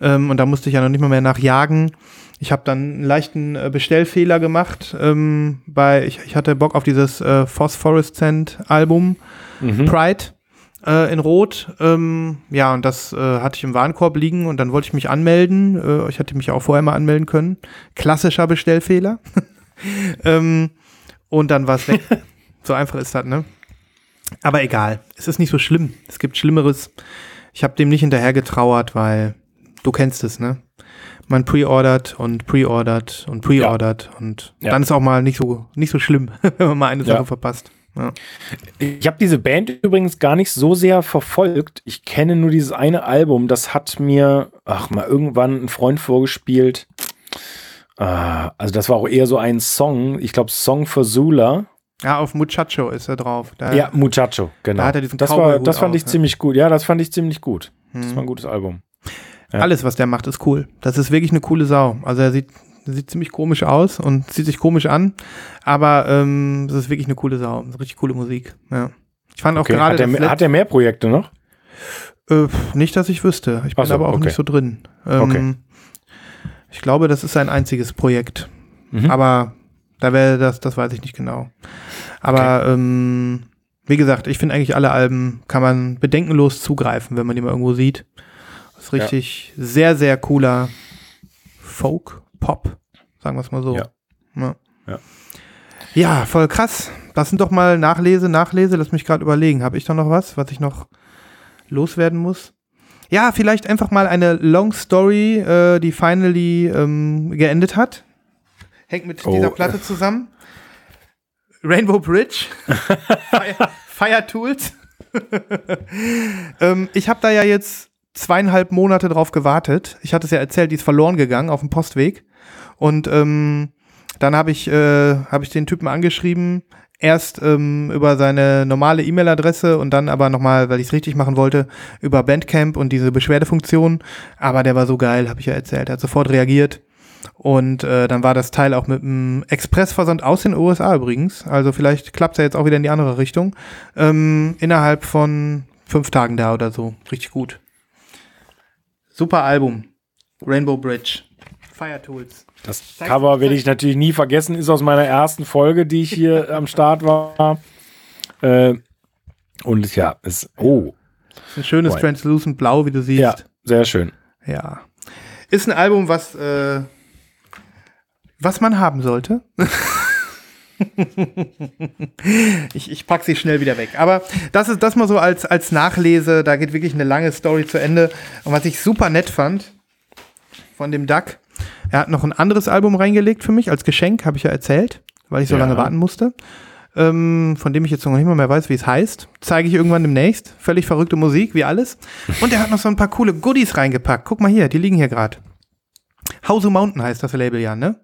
ähm, und da musste ich ja noch nicht mal mehr nachjagen. Ich habe dann einen leichten äh, Bestellfehler gemacht. Ähm, bei ich, ich hatte Bock auf dieses äh, Phosphorescent Album Mhm. Pride äh, in Rot. Ähm, ja, und das äh, hatte ich im Warenkorb liegen und dann wollte ich mich anmelden. Äh, ich hatte mich auch vorher mal anmelden können. Klassischer Bestellfehler. (laughs) ähm, und dann war es weg. (laughs) so einfach ist das, ne? Aber egal, es ist nicht so schlimm. Es gibt Schlimmeres. Ich habe dem nicht hinterher getrauert, weil du kennst es, ne? Man preordert und preordert und preordert und Ja. dann ist auch mal nicht so nicht so schlimm, (laughs) wenn man mal eine Ja. Sache verpasst. Ja. Ich habe diese Band übrigens gar nicht so sehr verfolgt. Ich kenne nur dieses eine Album. Das hat mir, ach mal, irgendwann ein Freund vorgespielt. Ah, also das war auch eher so ein Song. Ich glaube, Song for Zula. Ja, auf Muchacho ist er drauf. Da, Ja, Muchacho, genau. Da hat er diesen das war, das fand auf, ich ja. ziemlich gut. Ja, das fand ich ziemlich gut. Das Hm. war ein gutes Album. ja. Alles, was der macht, ist cool. Das ist wirklich eine coole Sau. Also er sieht, sieht ziemlich komisch aus und zieht sich komisch an, aber ähm, es ist wirklich eine coole Sau. Richtig coole Musik. Ja. Ich fand auch Okay. gerade Hat, er, hat er mehr Projekte noch? Äh, nicht, dass ich wüsste. Ich bin so, aber auch okay. nicht so drin. Ähm, Okay. Ich glaube, das ist sein einziges Projekt. Mhm. Aber da wäre das, das weiß ich nicht genau. Aber ähm, wie gesagt, ich finde eigentlich alle Alben kann man bedenkenlos zugreifen, wenn man die mal irgendwo sieht. Das ist richtig sehr, sehr cooler Folk, Pop, sagen wir es mal so. Ja. Ja. Ja. Ja, voll krass. Das sind doch mal Nachlese, Nachlese. Lass mich gerade überlegen. Habe ich da noch was, was ich noch loswerden muss? Ja, vielleicht einfach mal eine Long Story, äh, die finally ähm, geendet hat. Hängt mit Oh. dieser Platte zusammen. Rainbow Bridge. (laughs) Fire, Fire Tools. (laughs) ähm, ich habe da ja jetzt zweieinhalb Monate drauf gewartet. Ich hatte es ja erzählt, die ist verloren gegangen auf dem Postweg. Und ähm, dann habe ich, äh, hab ich den Typen angeschrieben, erst ähm, über seine normale E-Mail-Adresse und dann aber nochmal, weil ich es richtig machen wollte, über Bandcamp und diese Beschwerdefunktion. Aber der war so geil, habe ich ja erzählt. Er hat sofort reagiert. Und äh, dann war das Teil auch mit einem Expressversand aus den USA übrigens. Also vielleicht klappt es ja jetzt auch wieder in die andere Richtung. Ähm, innerhalb von fünf Tagen da oder so. Richtig gut. Super Album. Rainbow Bridge. Fire Tools. Das Zeig- Cover werde ich natürlich nie vergessen, ist aus meiner ersten Folge, die ich hier am Start war. Äh, und ja, es, oh, Ist ein schönes Boy. Translucent Blau, wie du siehst. ja, sehr schön. Ja. Ist ein Album, was, äh, was man haben sollte. (laughs) ich, ich pack sie schnell wieder weg. Aber das ist das mal so als, als Nachlese. Da geht wirklich eine lange Story zu Ende. Und was ich super nett fand von dem Duck, er hat noch ein anderes Album reingelegt für mich als Geschenk, habe ich ja erzählt, weil ich so Ja. lange warten musste. Ähm, von dem ich jetzt noch nicht mal mehr weiß, wie es heißt. Zeige ich irgendwann demnächst. Völlig verrückte Musik, wie alles. Und er hat noch so ein paar coole Goodies reingepackt. Guck mal hier, die liegen hier gerade. House of Mountain heißt das Label ja, ne?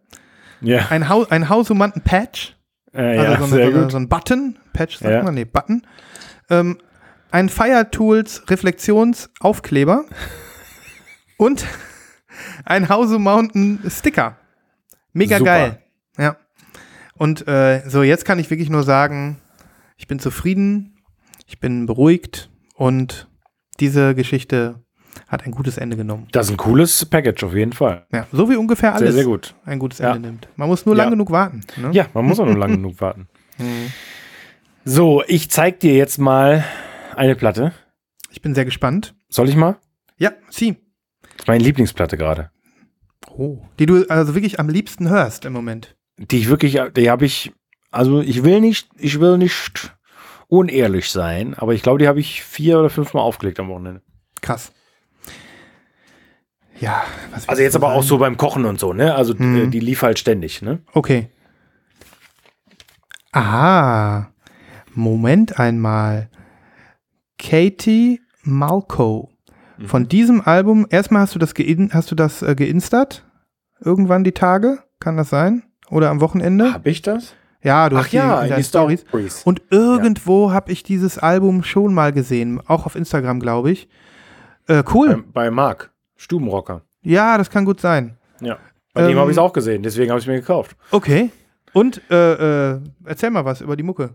Ja, Ein, Hau ein House of Mountain Patch. äh, Also ja so, eine, sehr so, eine, gut. so ein Button. Patch sagt Ja. man, nee, Button. Ähm, ein Fire Tools Reflexionsaufkleber. und ein House of Mountain Sticker. Mega Super. geil. Ja. Und äh, so, jetzt kann ich wirklich nur sagen, ich bin zufrieden, ich bin beruhigt und diese Geschichte hat ein gutes Ende genommen. Das ist ein cooles Package auf jeden Fall. Ja, so wie ungefähr Sehr, alles sehr gut. ein gutes Ja. Ende nimmt. Man muss nur Ja. lang genug warten. Ne? Ja, man muss auch nur lange genug (laughs) warten. So, ich zeig dir jetzt mal eine Platte. Ich bin sehr gespannt. Soll ich mal? Ja, sie. Das ist meine Lieblingsplatte gerade. Oh. Die du also wirklich am liebsten hörst im Moment. Die ich wirklich, die habe ich, also ich will nicht, ich will nicht unehrlich sein, aber ich glaube, die habe ich vier oder fünf Mal aufgelegt am Wochenende. Krass. Ja, was Also jetzt aber auch sagen? so beim Kochen und so, ne? Also Mhm. äh, die lief halt ständig, ne? Okay. Ah, Moment einmal. Katie Malco. Mhm. Von diesem Album, erstmal hast du das, gein, hast du das äh, geinstert? Irgendwann die Tage? Kann das sein? Oder am Wochenende? Hab ich das? Ja, du Ach hast die ja, in deinen die Stories. Stories. Und irgendwo habe ich dieses Album schon mal gesehen, auch auf Instagram, glaube ich. Äh, cool. Bei, bei Marc, Stubenrocker. ja, das kann gut sein. Ja. Bei dem Ähm, habe ich es auch gesehen, deswegen habe ich es mir gekauft. Okay. Und äh, äh, erzähl mal was über die Mucke.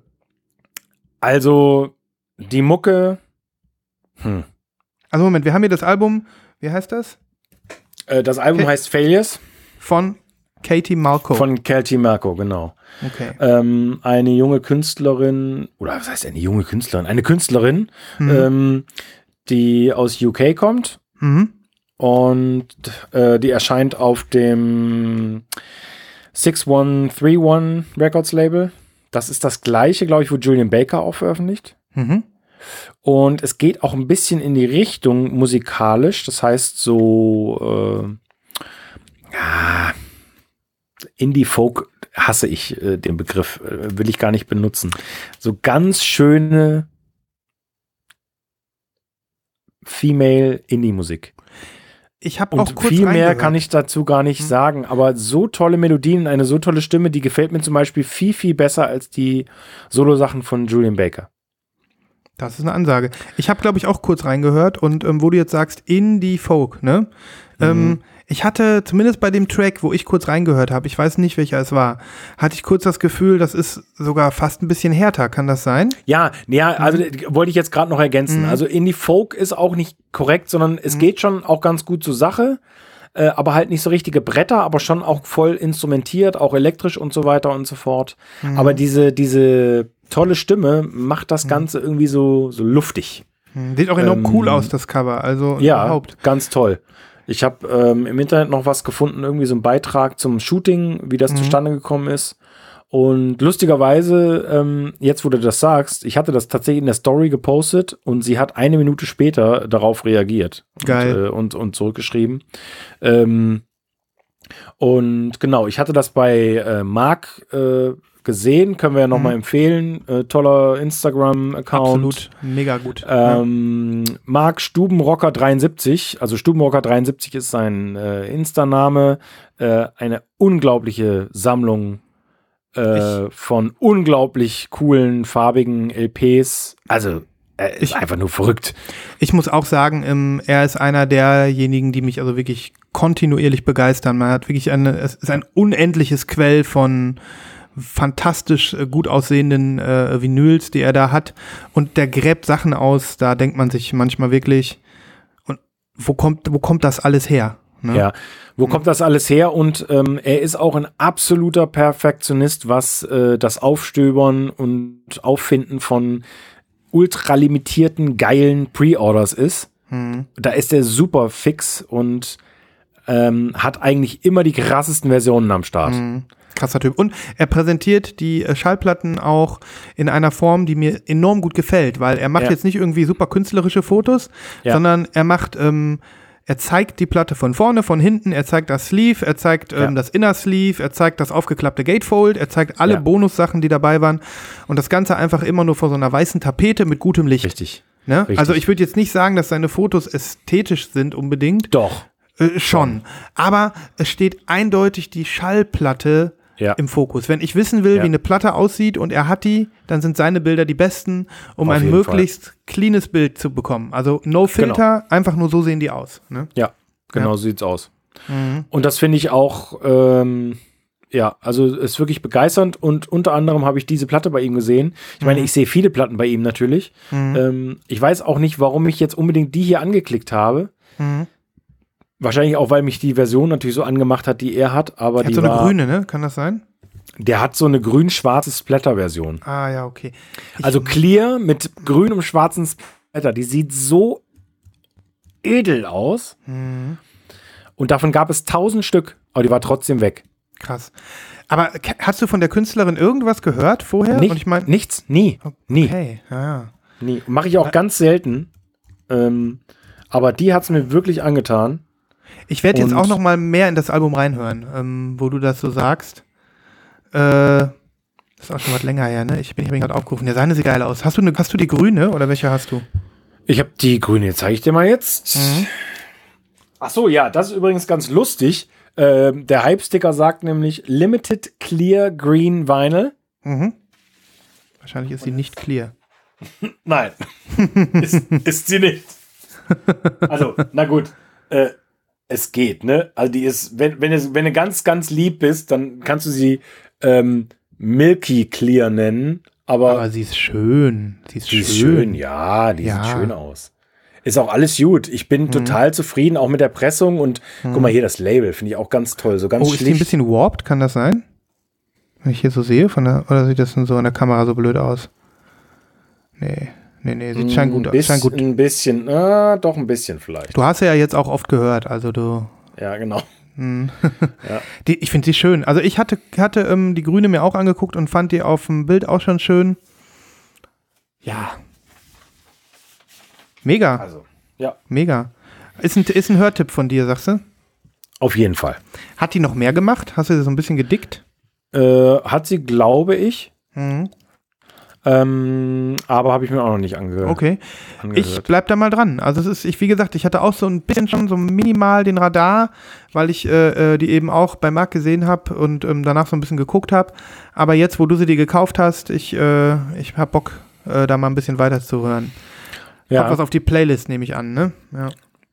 Also, die Mucke. Hm. Also Moment, wir haben hier das Album, wie heißt das? Äh, das Album Okay. heißt Failures Von Katie Malco. von Kelty Marco, genau. okay. Ähm, eine junge Künstlerin, oder was heißt eine junge Künstlerin? Eine Künstlerin, Mhm. ähm, die aus UK kommt Mhm. und äh, die erscheint auf dem 6131 Records Label. Das ist das gleiche, glaube ich, wo Julian Baker auch veröffentlicht. Mhm. Und es geht auch ein bisschen in die Richtung musikalisch. Das heißt, so äh, ja, Indie-Folk hasse ich äh, den Begriff, äh, will ich gar nicht benutzen. So ganz schöne Female Indie-Musik. Ich habe auch Und kurz viel mehr kann ich dazu gar nicht Hm. sagen. Aber so tolle Melodien, eine so tolle Stimme, die gefällt mir zum Beispiel viel, viel besser als die Solo-Sachen von Julian Baker. Das ist eine Ansage. Ich habe, glaube ich, auch kurz reingehört und ähm, wo du jetzt sagst, Indie Folk, ne? Mhm. Ähm, ich hatte zumindest bei dem Track, wo ich kurz reingehört habe, ich weiß nicht, welcher es war, hatte ich kurz das Gefühl, das ist sogar fast ein bisschen härter. Kann das sein? Ja, ja, also äh, wollte ich jetzt gerade noch ergänzen. Mhm. Also Indie Folk ist auch nicht korrekt, sondern es Mhm. geht schon auch ganz gut zur Sache, äh, aber halt nicht so richtige Bretter, aber schon auch voll instrumentiert, auch elektrisch und so weiter und so fort. Mhm. Aber diese, diese tolle Stimme macht das Ganze irgendwie so, so luftig. Hm, Sieht auch enorm Ähm, cool aus, das Cover. Also Ja, überhaupt. ganz toll. Ich habe ähm, im Internet noch was gefunden, irgendwie so ein Beitrag zum Shooting, wie das Mhm. zustande gekommen ist. Und lustigerweise, ähm, jetzt wo du das sagst, ich hatte das tatsächlich in der Story gepostet und sie hat eine Minute später darauf reagiert Geil. Und, äh, und, und zurückgeschrieben. Ähm, und genau, ich hatte das bei äh, Marc äh, gesehen, können wir ja nochmal Mhm. empfehlen. Äh, toller Instagram-Account. Absolut. Mega gut. Ja. Ähm, Marc Stubenrocker 73, also Stubenrocker 73 ist sein äh, Insta-Name, äh, eine unglaubliche Sammlung äh, von unglaublich coolen, farbigen LPs. Also, er ist Ich- einfach nur verrückt. Ich muss auch sagen, ähm, er ist einer derjenigen, die mich also wirklich kontinuierlich begeistern. Man hat wirklich eine, es ist ein unendliches Quell von fantastisch äh, gut aussehenden äh, Vinyls, die er da hat. Und der gräbt Sachen aus, da denkt man sich manchmal wirklich, und wo kommt, wo kommt das alles her? Ne? Ja. Wo kommt das alles her? Und ähm, er ist auch ein absoluter Perfektionist, was äh, das Aufstöbern und Auffinden von ultralimitierten, geilen Pre-Orders ist. Hm. da ist er super fix und ähm, hat eigentlich immer die krassesten Versionen am Start. Mhm. Krasser Typ. Und er präsentiert die äh, Schallplatten auch in einer Form, die mir enorm gut gefällt, weil er macht Ja. jetzt nicht irgendwie super künstlerische Fotos, Ja. sondern er macht, ähm, er zeigt die Platte von vorne, von hinten, er zeigt das Sleeve, er zeigt ähm, Ja. das Inner Sleeve, er zeigt das aufgeklappte Gatefold, er zeigt alle. Bonussachen, die dabei waren und das Ganze einfach immer nur vor so einer weißen Tapete mit gutem Licht. Richtig. Ne? richtig. Also ich würde jetzt nicht sagen, dass seine Fotos ästhetisch sind unbedingt, Doch. äh, schon. Aber es steht eindeutig die Schallplatte Ja. im Fokus. Wenn ich wissen will, Ja. wie eine Platte aussieht und er hat die, dann sind seine Bilder die besten, um Auf ein möglichst cleanes Bild zu bekommen. Also no Filter, einfach nur so sehen die aus. Ne? Ja, genau Ja. so sieht's aus. Mhm. Und das finde ich auch, ähm, ja, also ist wirklich begeisternd und unter anderem habe ich diese Platte bei ihm gesehen. Ich meine, Mhm. ich sehe viele Platten bei ihm natürlich. Mhm. Ähm, ich weiß auch nicht, warum ich jetzt unbedingt die hier angeklickt habe. Wahrscheinlich auch, weil mich die Version natürlich so angemacht hat, die er hat, aber Er hat die so eine war, grüne, ne? Kann das sein? der hat so eine grün-schwarze Splatter-Version. Ah, ja, okay. Ich, Also clear mit grün und schwarzen Splatter. Die sieht so edel aus. Mhm. Und davon gab es tausend Stück, aber die war trotzdem weg. krass. Aber hast du von der Künstlerin irgendwas gehört vorher? Nicht, ich meine, nichts, nie, nie, okay, ja. nie. Mache ich auch ganz selten. Ähm, aber die hat es mir wirklich angetan. Ich werde jetzt auch noch mal mehr in das Album reinhören, ähm, wo du das so sagst. Äh, das ist auch schon was länger her, ne? Ich bin, ich bin gerade aufgerufen. Ja, seine sieht geil aus. Hast du, ne, hast du die grüne oder welche hast du? Ich habe die grüne, zeige ich dir mal jetzt. Mhm. Ach so, ja, das ist übrigens ganz lustig. Ähm, der Hype-Sticker sagt nämlich Limited Clear Green Vinyl. Mhm. Wahrscheinlich ist sie nicht clear. (laughs) Nein, (laughs) ist, ist sie nicht. Also, na gut, äh, es geht, ne? Also die ist, wenn, wenn, es, wenn du ganz, ganz lieb bist, dann kannst du sie ähm, Milky Clear nennen. Aber, Aber sie ist schön. Sie ist die schön. ist schön, ja, die Ja. Mhm. sieht schön aus. Ist auch alles gut. Ich bin total zufrieden, auch mit der Pressung und guck mal hier das Label, finde ich auch ganz toll. So ganz Oh, ist die ein schlicht. bisschen warped? Kann das sein? Wenn ich hier so sehe, von der, oder sieht das denn so in der Kamera so blöd aus? Nee, nee, nee, sieht scheint gut, bisschen, scheint gut. ein bisschen, ah, doch ein bisschen vielleicht. Du hast ja jetzt auch oft gehört, also du. Ja, genau. (laughs) Die, ich finde sie schön. Also ich hatte, hatte ähm, die Grüne mir auch angeguckt und fand die auf dem Bild auch schon schön. Ja. Mega, Also, ja, mega. Ist ein, ist ein Hörtipp von dir, sagst du? auf jeden Fall. Hat die noch mehr gemacht? Hast du sie so ein bisschen gedickt? Äh, hat sie, glaube ich. Mhm. Ähm, aber habe ich mir auch noch nicht angehört. Okay. Ich angehört. bleib da mal dran. Also es ist, ich, wie gesagt, ich hatte auch so ein bisschen schon so minimal den Radar, weil ich äh, äh, die eben auch bei Marc gesehen habe und ähm, danach so ein bisschen geguckt habe. Aber jetzt, wo du sie dir gekauft hast, ich, äh, ich hab Bock, äh, da mal ein bisschen weiter zu hören. ja. Hab was auf die Playlist, nehme ich an, ne? Ja.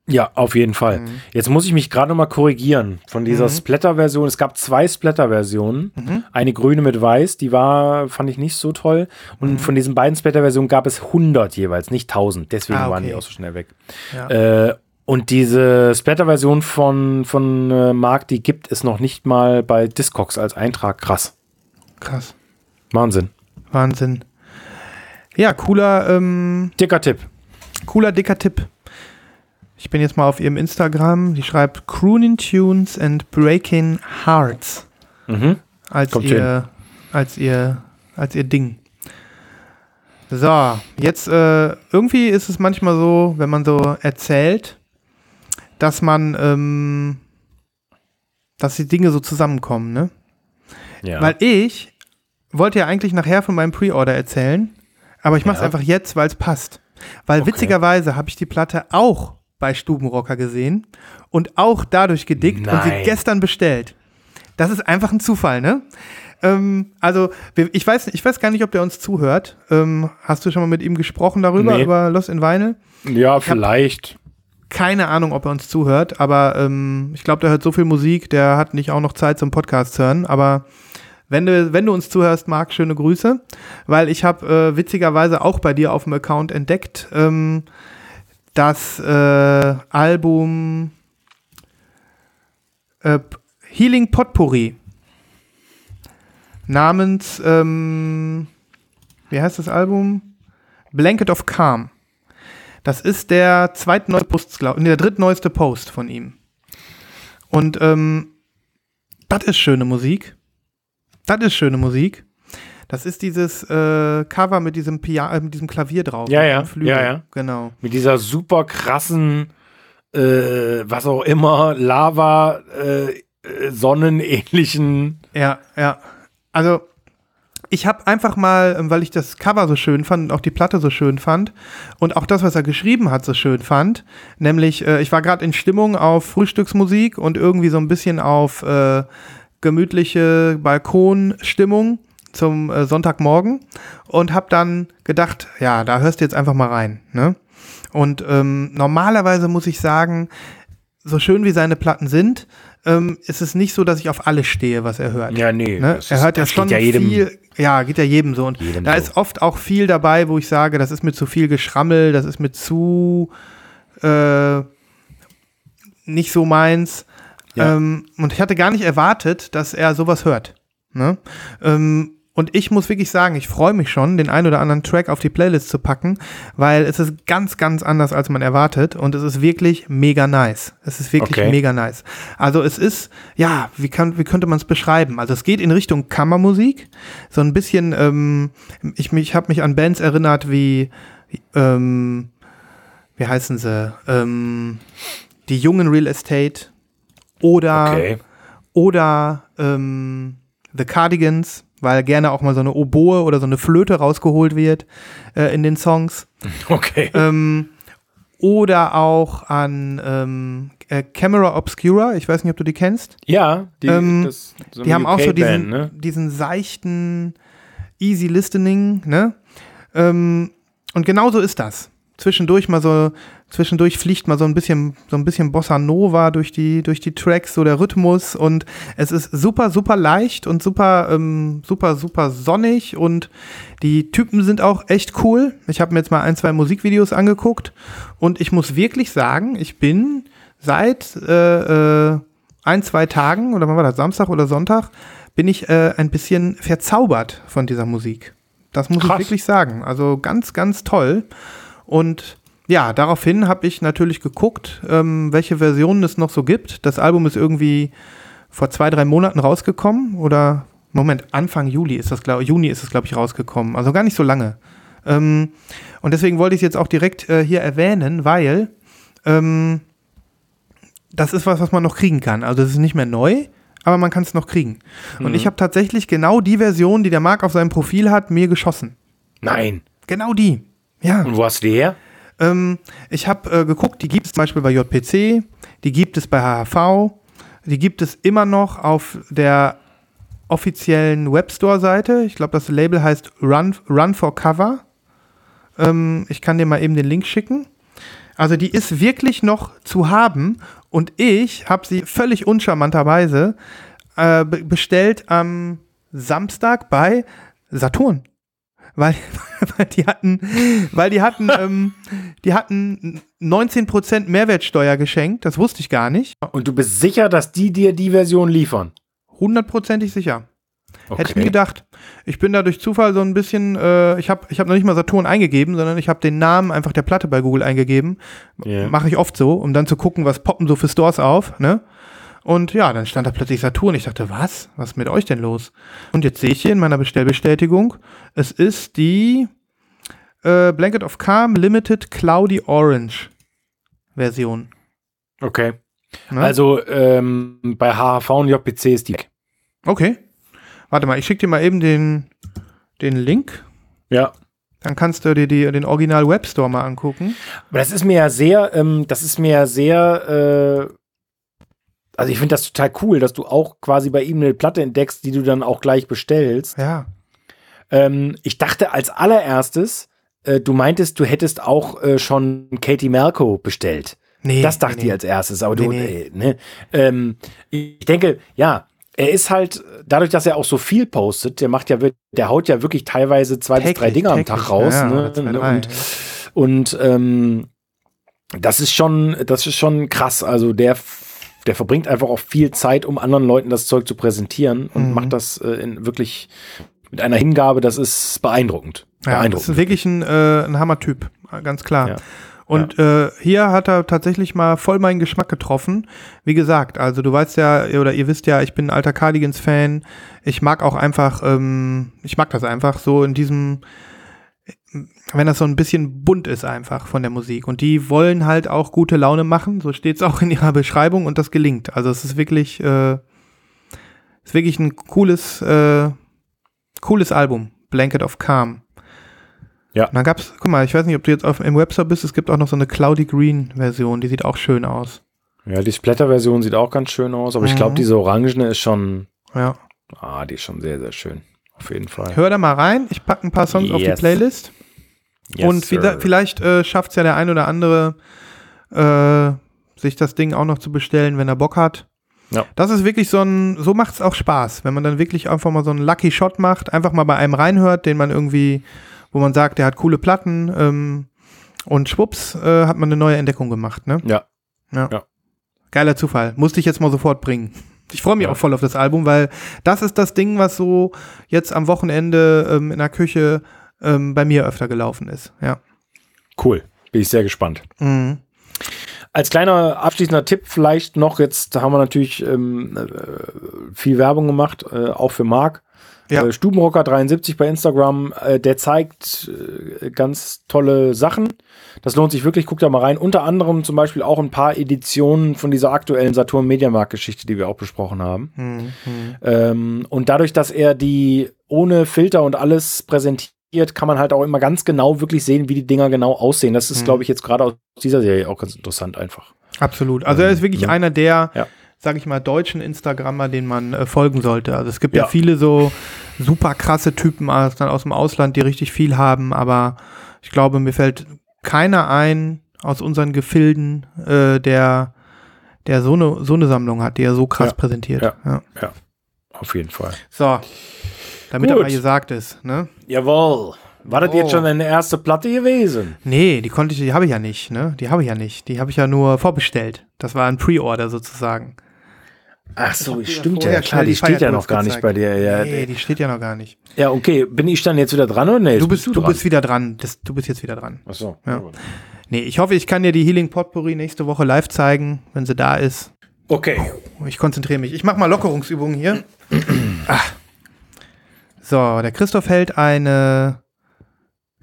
Ja, auf jeden Fall. Jetzt muss ich mich gerade mal korrigieren von dieser Mhm. Splatter-Version. Es gab zwei Splatter-Versionen. Mhm. Eine grüne mit weiß, die war, fand ich nicht so toll. Und Mhm. von diesen beiden Splatter-Versionen gab es 100 jeweils, nicht 1000. Deswegen Ah, waren die okay. auch so schnell weg. Ja. Äh, und diese Splatter-Version von, von äh, Mark, die gibt es noch nicht mal bei Discogs als Eintrag. Krass. Krass. Wahnsinn. Wahnsinn. Ja, cooler, ähm, Dicker Tipp. cooler, dicker Tipp. Ich bin jetzt mal auf ihrem Instagram. Die schreibt Crooning Tunes and Breaking Hearts Mhm. als Kommt ihr, als ihr, als ihr Ding. So, jetzt äh, irgendwie ist es manchmal so, wenn man so erzählt, dass man, ähm, dass die Dinge so zusammenkommen, ne? Ja. Weil ich wollte ja eigentlich nachher von meinem Pre-Order erzählen, aber ich mache es Ja. einfach jetzt, weil es passt. Weil Okay. witzigerweise habe ich die Platte auch bei Stubenrocker gesehen und auch dadurch gedickt und sie Nein. gestern bestellt. Das ist einfach ein Zufall, ne? Ähm, also, ich weiß, ich weiß gar nicht, ob der uns zuhört. Ähm, hast du schon mal mit ihm gesprochen darüber, Nee. über Lost in Vinyl? ja, vielleicht. Keine Ahnung, ob er uns zuhört, aber ähm, ich glaube, der hört so viel Musik, der hat nicht auch noch Zeit zum Podcast hören. Aber wenn du, wenn du uns zuhörst, Marc, schöne Grüße, weil ich habe äh, witzigerweise auch bei dir auf dem Account entdeckt, ähm, das äh, Album äh, Healing Potpourri namens, ähm, wie heißt das Album? Blanket of Calm. Das ist der zweitneueste Post, glaub, nee, der drittneueste Post von ihm. Und ähm, das ist schöne Musik. Das ist schöne Musik. Das ist dieses äh, Cover mit diesem, Pia äh, mit diesem Klavier drauf. Ja, ja, ja, ja. Genau. Mit dieser super krassen, äh, was auch immer, Lava, äh, äh, sonnenähnlichen. Ja, ja. Also, ich habe einfach mal, ähm, weil ich das Cover so schön fand und auch die Platte so schön fand und auch das, was er geschrieben hat, so schön fand, nämlich, äh, ich war gerade in Stimmung auf Frühstücksmusik und irgendwie so ein bisschen auf äh, gemütliche Balkonstimmung zum äh, Sonntagmorgen und habe dann gedacht, ja, da hörst du jetzt einfach mal rein. Ne? Und ähm, normalerweise muss ich sagen, so schön wie seine Platten sind, ähm, ist es nicht so, dass ich auf alles stehe, was er hört. Ja, nee. Ne? Er ist- hört ja schon ja jedem, viel, ja, geht ja jedem so. Und Jedem da so. ist oft auch viel dabei, wo ich sage, das ist mir zu viel Geschrammel, das ist mir zu äh, nicht so meins. Ja. Ähm, und ich hatte gar nicht erwartet, dass er sowas hört. Ne? Ähm, und ich muss wirklich sagen, ich freue mich schon, den einen oder anderen Track auf die Playlist zu packen, weil es ist ganz, ganz anders, als man erwartet. Und es ist wirklich mega nice. Es ist wirklich Okay. mega nice. Also es ist, ja, wie, kann, wie könnte man es beschreiben? Also es geht in Richtung Kammermusik. So ein bisschen, ähm, ich, ich habe mich an Bands erinnert wie, ähm, wie heißen sie? Ähm, die jungen Real Estate oder Okay. oder ähm, The Cardigans, weil gerne auch mal so eine Oboe oder so eine Flöte rausgeholt wird äh, in den Songs. (laughs) Okay. Ähm, oder auch an ähm, äh, Camera Obscura, ich weiß nicht, ob du die kennst. Ja, die, ähm, das, so Die haben auch so diesen, ne? diesen seichten Easy Listening, ne? Ähm, und genauso ist das. Zwischendurch mal so, zwischendurch fliegt mal so ein bisschen, so ein bisschen Bossa Nova durch die, durch die Tracks, so der Rhythmus und es ist super, super leicht und super, ähm, super, super sonnig und die Typen sind auch echt cool. Ich habe mir jetzt mal ein, zwei Musikvideos angeguckt und ich muss wirklich sagen, ich bin seit äh, äh, ein, zwei Tagen, oder wann war das, Samstag oder Sonntag, bin ich äh, ein bisschen verzaubert von dieser Musik. Das muss Krass. ich wirklich sagen. Also ganz, ganz toll. Und ja, daraufhin habe ich natürlich geguckt, ähm, welche Versionen es noch so gibt. Das Album ist irgendwie vor zwei, drei Monaten rausgekommen oder Moment, Anfang Juli ist das, glaube Juni ist es, glaube ich, rausgekommen. Also gar nicht so lange. Ähm, und deswegen wollte ich es jetzt auch direkt äh, hier erwähnen, weil ähm, das ist was, was man noch kriegen kann. Also es ist nicht mehr neu, aber man kann es noch kriegen. Und ich habe tatsächlich genau die Version, die der Marc auf seinem Profil hat, mir geschossen. Nein. Genau die. Ja. Und wo hast du die her? Ähm, ich habe äh, geguckt, die gibt es zum Beispiel bei JPC, die gibt es bei HHV, die gibt es immer noch auf der offiziellen Webstore-Seite. Ich glaube, das Label heißt Run, Run for Cover. Ähm, ich kann dir mal eben den Link schicken. Also die ist wirklich noch zu haben und ich habe sie völlig uncharmanterweise äh, be bestellt am Samstag bei Saturn. Weil, (laughs) weil die hatten, weil die hatten, (laughs) ähm, die hatten 19% Mehrwertsteuer geschenkt, das wusste ich gar nicht. Und du bist sicher, dass die dir die Version liefern? Hundertprozentig sicher. Okay. Hätte ich nie gedacht. Ich bin da durch Zufall so ein bisschen, äh, ich habe ich hab noch nicht mal Saturn eingegeben, sondern ich habe den Namen einfach der Platte bei Google eingegeben. Ja. Mache ich oft so, um dann zu gucken, was poppen so für Stores auf, ne? Und ja, dann stand da plötzlich Saturn. Ich dachte, was? Was ist mit euch denn los? Und jetzt sehe ich hier in meiner Bestellbestätigung, es ist die äh, Blanket of Calm Limited Cloudy Orange Version. Okay. Ne? Also ähm, bei HHV und JPC ist die. Okay. Warte mal, ich schicke dir mal eben den, den Link. Ja. Dann kannst du dir die, den Original Webstore mal angucken. Aber das ist mir ja sehr, ähm, das ist mir ja sehr, äh, also ich finde das total cool, dass du auch quasi bei ihm eine Platte entdeckst, die du dann auch gleich bestellst. Ja. Ähm, ich dachte als allererstes, äh, du meintest, du hättest auch äh, schon Katie Melko bestellt. Nee. Das dachte nee, ich nee. als erstes, aber du, Nee, äh, ne, ähm, ich denke, ja, er ist halt, dadurch, dass er auch so viel postet, der macht ja, der haut ja wirklich teilweise zwei bis drei Täglich, Dinge am täglich, Tag raus, ja, ne, zwei, ne, drei, und, ja. und ähm, das ist schon, das ist schon krass. Also der, der verbringt einfach auch viel Zeit, um anderen Leuten das Zeug zu präsentieren und Mhm. macht das äh, in wirklich mit einer Hingabe, das ist beeindruckend. Ja, das ist wirklich ein, äh, ein Hammer-Typ, ganz klar. Ja. Und äh, hier hat er tatsächlich mal voll meinen Geschmack getroffen. Wie gesagt, also du weißt ja, oder ihr wisst ja, ich bin ein alter Cardigans-Fan. Ich mag auch einfach, ähm, ich mag das einfach so in diesem, wenn das so ein bisschen bunt ist einfach von der Musik. Und die wollen halt auch gute Laune machen, so steht es auch in ihrer Beschreibung und das gelingt. Also es ist wirklich, äh, ist wirklich ein cooles, äh, cooles Album. Blanket of Calm. Ja. Und dann gab's, guck mal, ich weiß nicht, ob du jetzt auf, im Webstore bist, es gibt auch noch so eine Cloudy Green Version, die sieht auch schön aus. Ja, die Splatter-Version sieht auch ganz schön aus, aber ich Mhm. glaube, diese Orangene ist schon, Ja. ah, die ist schon sehr, sehr schön. Auf jeden Fall. Hör da mal rein, ich packe ein paar Songs auf die Yes. Playlist. Yes, und sir. vielleicht, äh, schafft es ja der ein oder andere, äh, sich das Ding auch noch zu bestellen, wenn er Bock hat. Ja. Das ist wirklich so ein, so macht es auch Spaß, wenn man dann wirklich einfach mal so einen Lucky Shot macht, einfach mal bei einem reinhört, den man irgendwie, wo man sagt, der hat coole Platten ähm, und schwupps, äh, hat man eine neue Entdeckung gemacht, ne? Ja. Ja. Ja. Geiler Zufall. Musste ich jetzt mal sofort bringen. Ich freue mich Ja. auch voll auf das Album, weil das ist das Ding, was so jetzt am Wochenende ähm, in der Küche ähm, bei mir öfter gelaufen ist. Ja. Cool. Bin ich sehr gespannt. Mhm. Als kleiner abschließender Tipp vielleicht noch, jetzt haben wir natürlich ähm, äh, viel Werbung gemacht, äh, auch für Marc. Ja. Äh, Stubenrocker73 bei Instagram, äh, der zeigt ganz tolle Sachen. Das lohnt sich wirklich, guckt da mal rein. Unter anderem zum Beispiel auch ein paar Editionen von dieser aktuellen Saturn Mediamarkt Geschichte, die wir auch besprochen haben. Mhm. Ähm, und dadurch, dass er die ohne Filter und alles präsentiert, kann man halt auch immer ganz genau wirklich sehen, wie die Dinger genau aussehen. Das ist, Mhm. glaube ich, jetzt gerade aus dieser Serie auch ganz interessant einfach. Absolut. Also er ist wirklich ja. einer der, Ja. sag ich mal, deutschen Instagrammer, den man äh, folgen sollte. Also es gibt ja. Ja. viele so super krasse Typen aus, dann aus dem Ausland, die richtig viel haben, aber ich glaube, mir fällt keiner ein aus unseren Gefilden, äh, der, der so eine, so eine Sammlung hat, die er so krass Ja. präsentiert. Ja. Auf jeden Fall. So. Damit Gut. aber gesagt ist, ne? Jawohl. War das Oh. jetzt schon deine erste Platte gewesen? Nee, die konnte ich, die habe ich ja nicht, ne? Die habe ich ja nicht. Die habe ich ja nur vorbestellt. Das war ein Pre-Order sozusagen. Ach so, dir stimmt ja. Klar, die steht ja noch gar nicht gezeigt. bei dir. Ja, nee, die steht ja noch gar nicht. ja okay. Bin ich dann jetzt wieder dran oder nee? Du jetzt bist, du, dran. bist wieder dran. Das, du bist jetzt wieder dran. Ach so. Ja. Nee, ich hoffe, ich kann dir die Healing Potpourri nächste Woche live zeigen, wenn sie da ist. Okay. Ich konzentriere mich. Ich mache mal Lockerungsübungen hier. (clears throat) ah. So, der Christoph hält eine,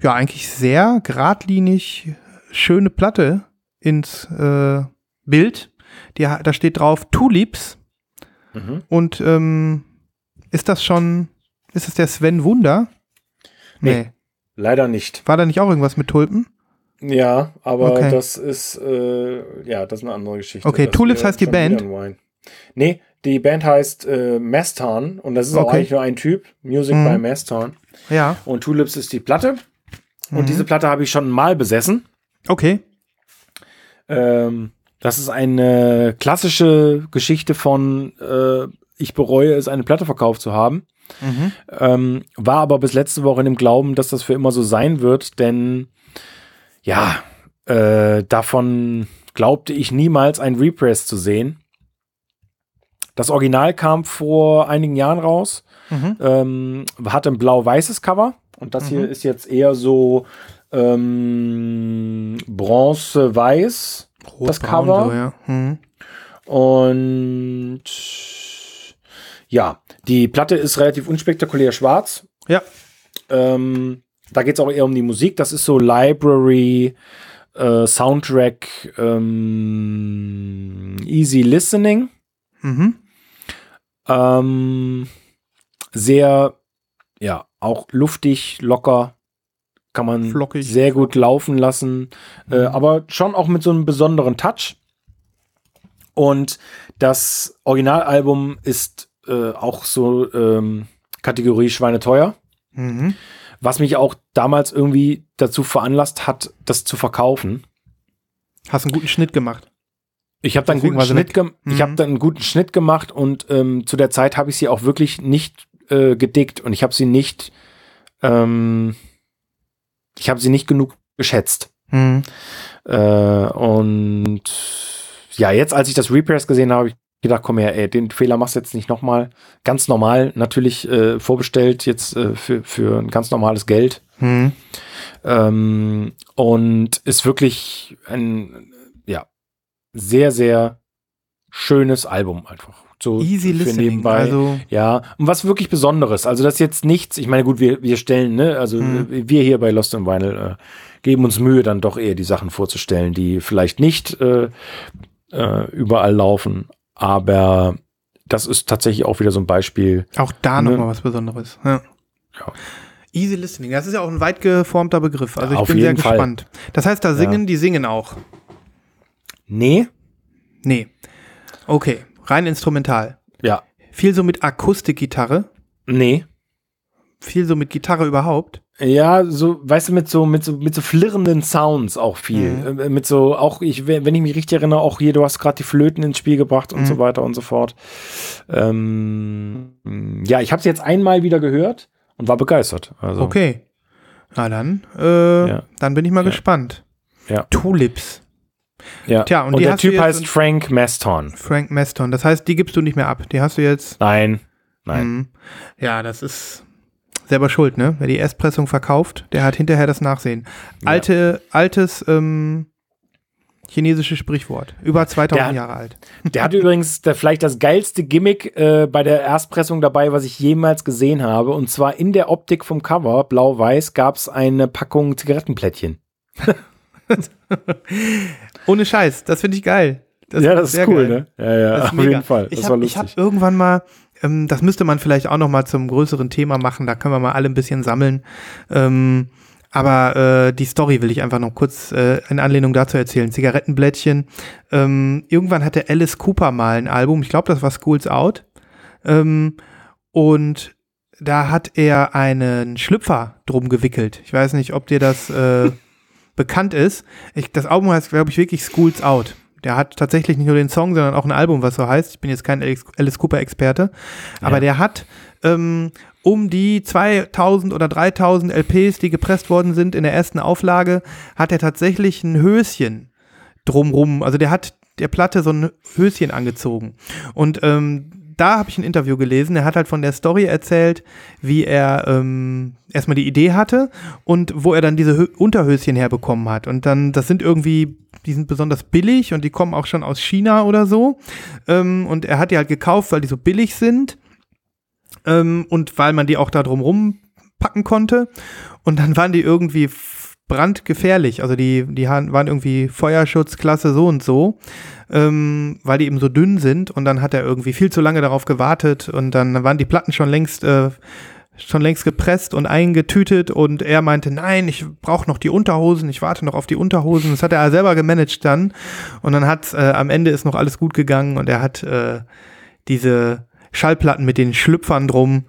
ja, eigentlich sehr geradlinig schöne Platte ins äh, Bild. Die, da steht drauf Tulips. Mhm. Und ähm, ist das schon, ist das der Sven Wunder? Nee. Leider nicht. War da nicht auch irgendwas mit Tulpen? Ja, aber Okay. das ist, äh, ja, das ist eine andere Geschichte. Okay, Das Tulips heißt die Band? Nee, die Band heißt äh, Mastan und das ist auch Okay. eigentlich nur ein Typ. Music Mhm. by Mastan. Ja. Und Tulips ist die Platte. Und Mhm. diese Platte habe ich schon mal besessen. Okay. Ähm, das ist eine klassische Geschichte von äh, ich bereue es, eine Platte verkauft zu haben. Mhm. Ähm, war aber bis letzte Woche in dem Glauben, dass das für immer so sein wird, denn ja, äh, davon glaubte ich niemals ein Repress zu sehen. Das Original kam vor einigen Jahren raus, Mhm. ähm, hatte ein blau-weißes Cover und das hier Mhm. ist jetzt eher so ähm, bronze-weiß. Das Cover. So, ja. Mhm. Und ja, die Platte ist relativ unspektakulär schwarz. Ja. Ähm, da geht es auch eher um die Musik. Das ist so Library, äh, Soundtrack, ähm, Easy Listening. Mhm. Ähm, sehr, ja, auch luftig, locker. Kann man Flockig. sehr gut laufen lassen. Äh, aber schon auch mit so einem besonderen Touch. Und das Originalalbum ist äh, auch so ähm, Kategorie Schweineteuer. Mhm. Was mich auch damals irgendwie dazu veranlasst hat, das zu verkaufen. Hast einen guten Schnitt gemacht. Ich habe dann guten Schnitt, gem ich Mhm. habe dann einen guten Schnitt gemacht und ähm, zu der Zeit habe ich sie auch wirklich nicht äh, gedickt und ich habe sie nicht, ähm, ich habe sie nicht genug geschätzt. Mhm. Äh, und ja, jetzt als ich das Repress gesehen habe, habe ich gedacht, komm her, ey, den Fehler machst du jetzt nicht nochmal. Ganz normal, natürlich äh, vorbestellt jetzt äh, für, für ein ganz normales Geld. Mhm. Ähm, und ist wirklich ein, sehr, sehr schönes Album einfach. So Easy listening. nebenbei. Also, Ja, und was wirklich Besonderes. Also das ist jetzt nichts, ich meine, gut, wir, wir stellen, ne, also Mhm. wir hier bei Lost in Vinyl äh, geben uns Mühe, dann doch eher die Sachen vorzustellen, die vielleicht nicht äh, äh, überall laufen. Aber das ist tatsächlich auch wieder so ein Beispiel. auch da Ne? nochmal was Besonderes. Ja. Ja. Easy Listening, das ist ja auch ein weit geformter Begriff. Also Ja, ich auf bin sehr Fall. gespannt. Das heißt, da singen, die singen auch. Nee, Nee. Okay, rein instrumental. ja, Viel so mit Akustikgitarre, nee. viel so mit Gitarre überhaupt. Ja, so, weißt du, mit so, mit so, mit so flirrenden Sounds auch viel. Mhm. Äh, Mit so, auch, ich, wenn ich mich richtig erinnere, auch hier, du hast gerade die Flöten ins Spiel gebracht und Mhm. so weiter und so fort. Ähm, ja, ich habe es jetzt einmal wieder gehört und war begeistert. Also, Okay. Na dann, äh, Ja. dann bin ich mal Ja. gespannt. Ja. Tulips. Ja. Tja, und und, der Typ heißt Frank Maston. Frank Maston. Das heißt, die gibst du nicht mehr ab. Die hast du jetzt. Nein, nein. Mhm. Ja, das ist selber schuld, ne? Wer die Erstpressung verkauft, der hat hinterher das Nachsehen. Ja. Alte, altes ähm, chinesisches Sprichwort. Über 2000 Der- Jahre alt. Der hat übrigens der, vielleicht das geilste Gimmick äh, bei der Erstpressung dabei, was ich jemals gesehen habe. Und zwar in der Optik vom Cover, blau-weiß, gab es eine Packung Zigarettenplättchen. (laughs) (laughs) Ohne Scheiß, das finde ich geil. ja, das ist sehr cool, geil. ne? Ja, ja, Das auf mega. jeden Fall. Das ich war habe hab irgendwann mal, ähm, das müsste man vielleicht auch noch mal zum größeren Thema machen, da können wir mal alle ein bisschen sammeln. Ähm, aber äh, die Story will ich einfach noch kurz äh, in Anlehnung dazu erzählen. Zigarettenblättchen. Ähm, irgendwann hatte Alice Cooper mal ein Album, ich glaube, das war Schools Out. Ähm, und da hat er einen Schlüpfer drum gewickelt. Ich weiß nicht, ob dir das äh, bekannt ist. Ich, das Album heißt, glaube ich, wirklich Schools Out. Der hat tatsächlich nicht nur den Song, sondern auch ein Album, was so heißt. Ich bin jetzt kein Alice, Cooper-Experte. Aber Ja. der hat ähm, um die 2000 oder 3000 LPs, die gepresst worden sind in der ersten Auflage, hat er tatsächlich ein Höschen drumrum. Also der hat der Platte so ein Höschen angezogen. Und ähm, da habe ich ein Interview gelesen. Er hat halt von der Story erzählt, wie er ähm, erstmal die Idee hatte und wo er dann diese Hö Unterhöschen herbekommen hat. Und dann, das sind irgendwie, die sind besonders billig und die kommen auch schon aus China oder so. Ähm, und er hat die halt gekauft, weil die so billig sind ähm, und weil man die auch da drumrum packen konnte. Und dann waren die irgendwie brandgefährlich. Also die, die waren irgendwie Feuerschutzklasse so und so, ähm, weil die eben so dünn sind. Und dann hat er irgendwie viel zu lange darauf gewartet und dann waren die Platten schon längst äh, schon längst gepresst und eingetütet und er meinte, nein, ich brauche noch die Unterhosen, ich warte noch auf die Unterhosen. Das hat er selber gemanagt dann und dann hat äh, am Ende ist noch alles gut gegangen und er hat äh, diese Schallplatten mit den Schlüpfern drum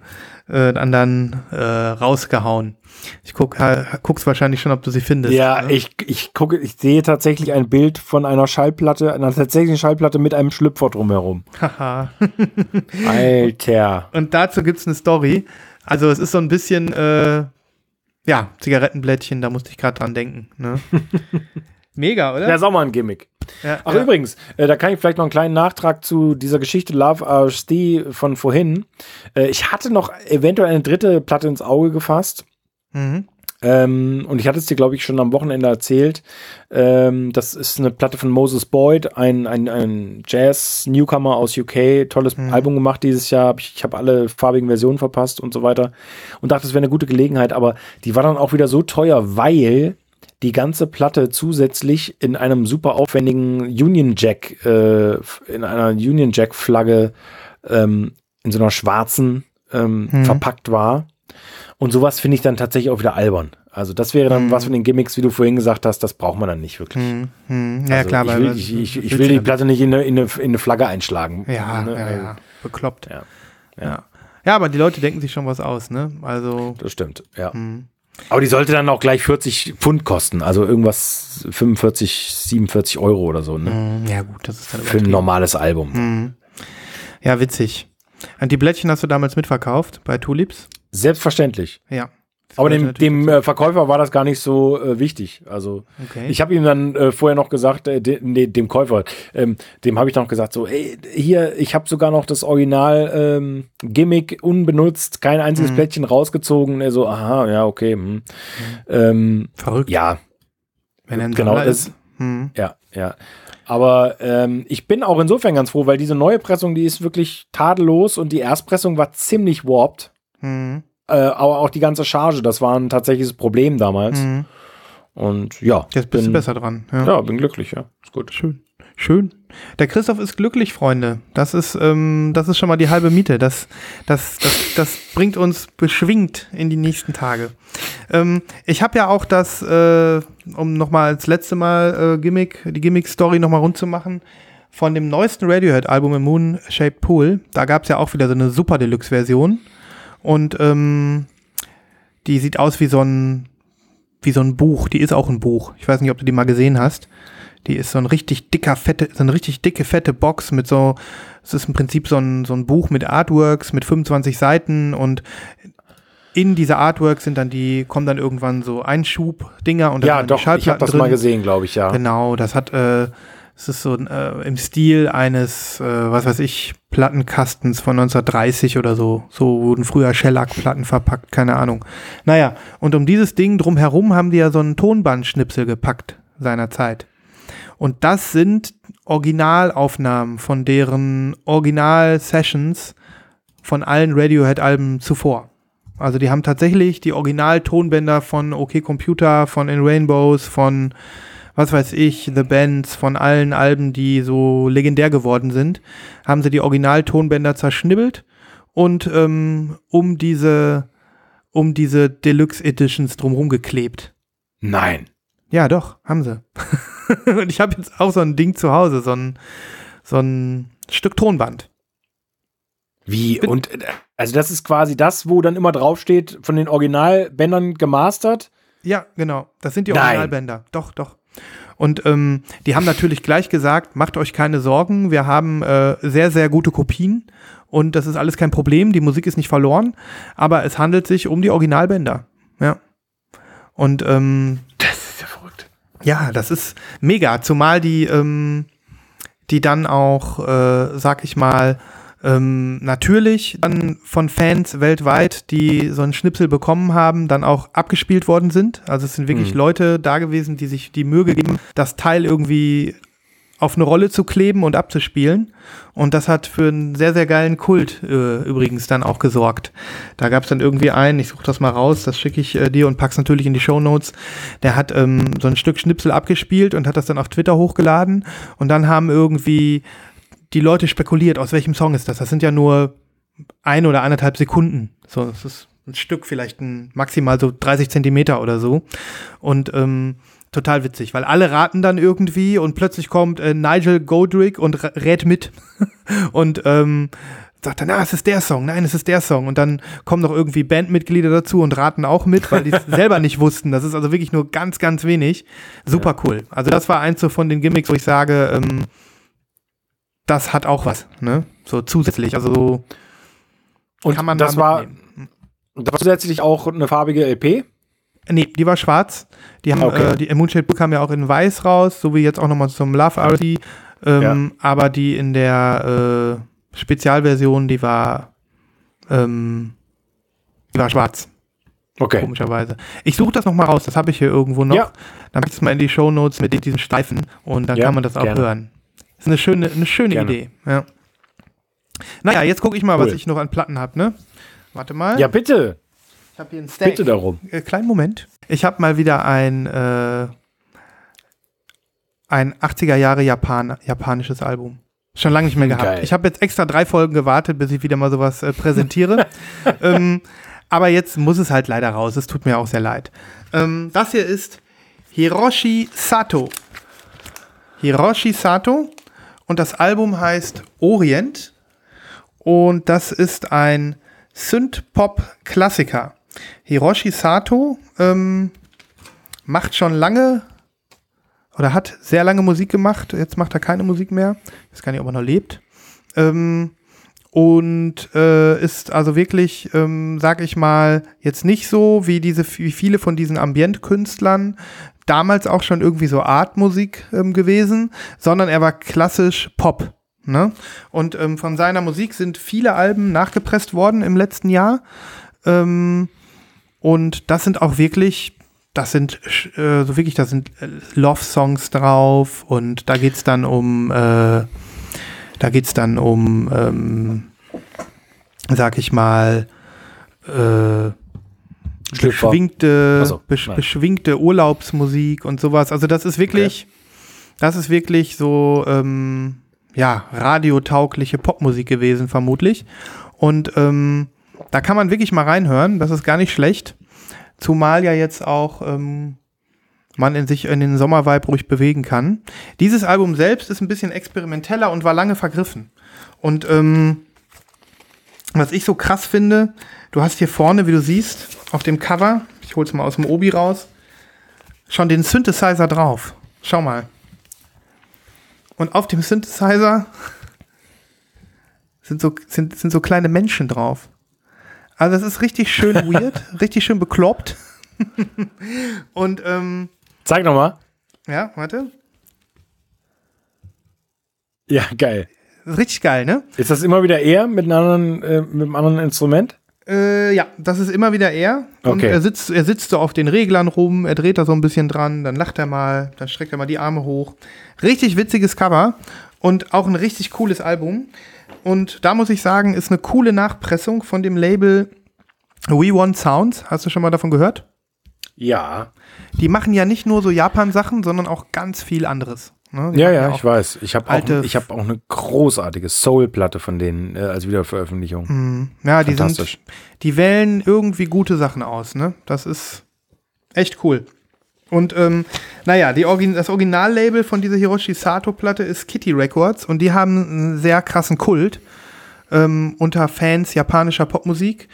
äh, dann dann äh, rausgehauen. Ich guck, äh, guck's wahrscheinlich schon, ob du sie findest. Ja, ne? ich, ich gucke, ich sehe tatsächlich ein Bild von einer Schallplatte, einer tatsächlichen Schallplatte mit einem Schlüpfer drumherum. Haha. (laughs) (laughs) Alter. Und dazu gibt's eine Story. Also es ist so ein bisschen, äh, ja, Zigarettenblättchen, da musste ich gerade dran denken. Ne? (laughs) Mega, oder? Ja, ist auch mal ein Gimmick. Ja, Ach ja. übrigens, äh, da kann ich vielleicht noch einen kleinen Nachtrag zu dieser Geschichte Love RSD von vorhin. Äh, ich hatte noch eventuell eine dritte Platte ins Auge gefasst. Mhm. Ähm, und ich hatte es dir, glaube ich, schon am Wochenende erzählt. Ähm, das ist eine Platte von Moses Boyd, ein, ein, ein Jazz-Newcomer aus UK. Tolles Mhm. Album gemacht dieses Jahr. Ich habe alle farbigen Versionen verpasst und so weiter. Und dachte, es wäre eine gute Gelegenheit. Aber die war dann auch wieder so teuer, weil die ganze Platte zusätzlich in einem super aufwendigen Union Jack, äh, in einer Union Jack Flagge ähm, in so einer schwarzen ähm, Mhm. verpackt war. Und sowas finde ich dann tatsächlich auch wieder albern. Also das wäre dann Mhm. was von den Gimmicks, wie du vorhin gesagt hast, das braucht man dann nicht wirklich. Hm, hm. Ja, also klar, ich weil will, ich, ich, ich will die? Platte nicht in eine, in eine, in eine Flagge einschlagen. Ja, Ne? ja, Äh, ja. Bekloppt. Ja. Ja. ja, aber die Leute denken sich schon was aus, ne? Also, Das stimmt, ja. hm. Aber die sollte dann auch gleich 40 Pfund kosten, also irgendwas 45, 47 Euro oder so, ne? Hm, ja gut, das ist dann Für ein normales Album. Hm. Ja, witzig. Und die Blättchen hast du damals mitverkauft bei Tulips? Selbstverständlich. Ja. Aber dem, dem äh, Verkäufer war das gar nicht so äh, wichtig. Also Okay. ich habe ihm dann äh, vorher noch gesagt, äh, de, nee, dem Käufer, ähm, dem habe ich noch gesagt, so, ey, hier, ich habe sogar noch das Original ähm, Gimmick unbenutzt, kein einziges Mhm. Plättchen rausgezogen. Er so, aha, ja, okay. Hm. Ähm, Verrückt, ja, wenn er genau, ist. Hm. ja, ja. Aber ähm, ich bin auch insofern ganz froh, weil diese neue Pressung, die ist wirklich tadellos und die Erstpressung war ziemlich warped. Hm. Äh, aber auch die ganze Charge, das war ein tatsächliches Problem damals. Hm. Und ja, Jetzt bist du bin, besser dran. Ja. Ja, bin glücklich, ja. Ist gut. Schön. Schön. Der Christoph ist glücklich, Freunde. Das ist, ähm, das ist schon mal die halbe Miete. Das, das, das, das bringt uns beschwingt in die nächsten Tage. Ähm, ich habe ja auch das, äh, um nochmal als letzte Mal äh, Gimmick, die Gimmick-Story nochmal rund zu machen, von dem neuesten Radiohead-Album im Moon Shaped Pool. Da gab es ja auch wieder so eine Super Deluxe-Version. Und ähm, die sieht aus wie so ein, wie so ein Buch. Die ist auch ein Buch. Ich weiß nicht, ob du die mal gesehen hast. Die ist so ein richtig dicker, fette, so eine richtig dicke, fette Box mit so, es ist im Prinzip so ein, so ein Buch mit Artworks mit 25 Seiten und in diese Artworks sind dann die, kommen dann irgendwann so Einschub-Dinger und dann Ja, waren die doch, ich habe Schallplatten das drin. mal gesehen, glaube ich, ja. Genau, das hat, äh, es ist so äh, im Stil eines, äh, was weiß ich, Plattenkastens von 1930 oder so. So wurden früher Shellac-Platten verpackt, keine Ahnung. Naja, und um dieses Ding drumherum haben die ja so einen Tonbandschnipsel gepackt seinerzeit. Und das sind Originalaufnahmen von deren Original-Sessions von allen Radiohead-Alben zuvor. Also die haben tatsächlich die Original-Tonbänder von OK Computer, von In Rainbows, von was weiß ich, The Bands, von allen Alben, die so legendär geworden sind, haben sie die Original-Tonbänder zerschnibbelt und ähm, um diese um diese Deluxe Editions drumherum geklebt. Nein. Ja, doch, haben sie. (laughs) und ich habe jetzt auch so ein Ding zu Hause, so ein, so ein Stück Tonband. Wie? Und also das ist quasi das, wo dann immer draufsteht, von den Originalbändern gemastert. Ja, genau. Das sind die Nein. Originalbänder. Doch, doch. Und ähm, die haben natürlich gleich gesagt, macht euch keine Sorgen, wir haben äh, sehr, sehr gute Kopien und das ist alles kein Problem, die Musik ist nicht verloren, aber es handelt sich um die Originalbänder. Ja. Und ähm, Das ist ja verrückt. ja, das ist mega, zumal die, ähm, die dann auch, äh, sag ich mal, ähm, natürlich dann von Fans weltweit, die so einen Schnipsel bekommen haben, dann auch abgespielt worden sind. Also es sind wirklich Mhm. Leute da gewesen, die sich die Mühe gegeben, das Teil irgendwie auf eine Rolle zu kleben und abzuspielen. Und das hat für einen sehr, sehr geilen Kult äh, übrigens dann auch gesorgt. Da gab es dann irgendwie einen, ich suche das mal raus, das schicke ich äh, dir und pack's natürlich in die Show Notes. Der hat ähm, so ein Stück Schnipsel abgespielt und hat das dann auf Twitter hochgeladen. Und dann haben irgendwie die Leute spekuliert, aus welchem Song ist das. Das sind ja nur ein oder anderthalb Sekunden. So, das ist ein Stück, vielleicht ein maximal so 30 Zentimeter oder so. Und ähm, total witzig, weil alle raten dann irgendwie und plötzlich kommt äh, Nigel Godric und rät mit (laughs) und ähm, sagt dann, ah, es ist der Song, nein, es ist der Song. Und dann kommen noch irgendwie Bandmitglieder dazu und raten auch mit, weil die es (laughs) selber nicht wussten. Das ist also wirklich nur ganz, ganz wenig. Super cool. Also das war eins so von den Gimmicks, wo ich sage, ähm, das hat auch was, ne? So zusätzlich. Also so Und kann man das da war, das war zusätzlich auch eine farbige LP. Nee, die war schwarz. Die haben, Okay. äh, die Moonshade Book kam ja auch in weiß raus, so wie jetzt auch nochmal zum Love RC. Ähm, Aber die in der äh, Spezialversion, die war, ähm, die war schwarz, Okay. komischerweise. Ich suche das nochmal raus, das habe ich hier irgendwo noch. Ja. Dann pack ich es mal in die Show Notes mit diesen Streifen und dann Ja, kann man das auch gerne. hören. Ist eine schöne, eine schöne Gerne. Idee. Ja. Naja, jetzt gucke ich mal, was Cool. ich noch an Platten habe, ne? Warte mal. Ja, bitte. Ich habe hier einen Stack. Bitte darum. Äh, kleinen Moment. Ich habe mal wieder ein, äh, ein 80er Jahre Japan, japanisches Album. Schon lange nicht mehr gehabt. Geil. Ich habe jetzt extra drei Folgen gewartet, bis ich wieder mal sowas äh, präsentiere. (laughs) ähm, aber jetzt muss es halt leider raus. Es tut mir auch sehr leid. Ähm, das hier ist Hiroshi Sato. Hiroshi Sato. Und das Album heißt Orient. Und das ist ein Synth-Pop-Klassiker. Hiroshi Sato ähm, macht schon lange oder hat sehr lange Musik gemacht. Jetzt macht er keine Musik mehr. Ich weiß gar nicht, ob er noch lebt. Ähm, und äh, ist also wirklich, ähm, sag ich mal, jetzt nicht so wie diese, wie viele von diesen Ambientkünstlern damals auch schon irgendwie so Artmusik ähm, gewesen, sondern er war klassisch Pop. Ne? Und ähm, von seiner Musik sind viele Alben nachgepresst worden im letzten Jahr. Ähm, und das sind auch wirklich, das sind äh, so wirklich, da sind äh, Love-Songs drauf und da geht's dann um, äh, da geht's dann um, ähm, sag ich mal, äh, Schlüpfer. beschwingte, so, besch beschwingte Urlaubsmusik und sowas. Also das ist wirklich, das ist wirklich so, ähm, ja, radiotaugliche Popmusik gewesen, vermutlich. Und ähm, da kann man wirklich mal reinhören, das ist gar nicht schlecht. Zumal ja jetzt auch ähm, man in sich in den Sommervibe ruhig bewegen kann. Dieses Album selbst ist ein bisschen experimenteller und war lange vergriffen. Und ähm, was ich so krass finde, du hast hier vorne, wie du siehst, auf dem Cover, ich hol's mal aus dem Obi raus, schon den Synthesizer drauf. Schau mal. Und auf dem Synthesizer (laughs) sind so, sind, sind so kleine Menschen drauf. Also es ist richtig schön (laughs) weird, richtig schön bekloppt. (laughs) Und ähm, Zeig nochmal. ja, warte. Ja, geil. Richtig geil, ne? Ist das immer wieder er mit einem anderen, äh, mit einem anderen Instrument? Äh, ja, das ist immer wieder er. Und Okay. er sitzt, er sitzt so auf den Reglern rum, er dreht da so ein bisschen dran, dann lacht er mal, dann streckt er mal die Arme hoch. Richtig witziges Cover und auch ein richtig cooles Album. Und da muss ich sagen, ist eine coole Nachpressung von dem Label We Want Sounds. Hast du schon mal davon gehört? Ja. Die machen ja nicht nur so Japan-Sachen, sondern auch ganz viel anderes. Ne? Ja, ja, ich weiß. Ich habe auch, ich hab auch eine großartige Soul-Platte von denen äh, als Wiederveröffentlichung. Ja, die sind, die wählen irgendwie gute Sachen aus, ne? Das ist echt cool. Und ähm, naja, die Origin das Originallabel von dieser Hiroshi Sato-Platte ist Kitty Records und die haben einen sehr krassen Kult ähm, unter Fans japanischer Popmusik.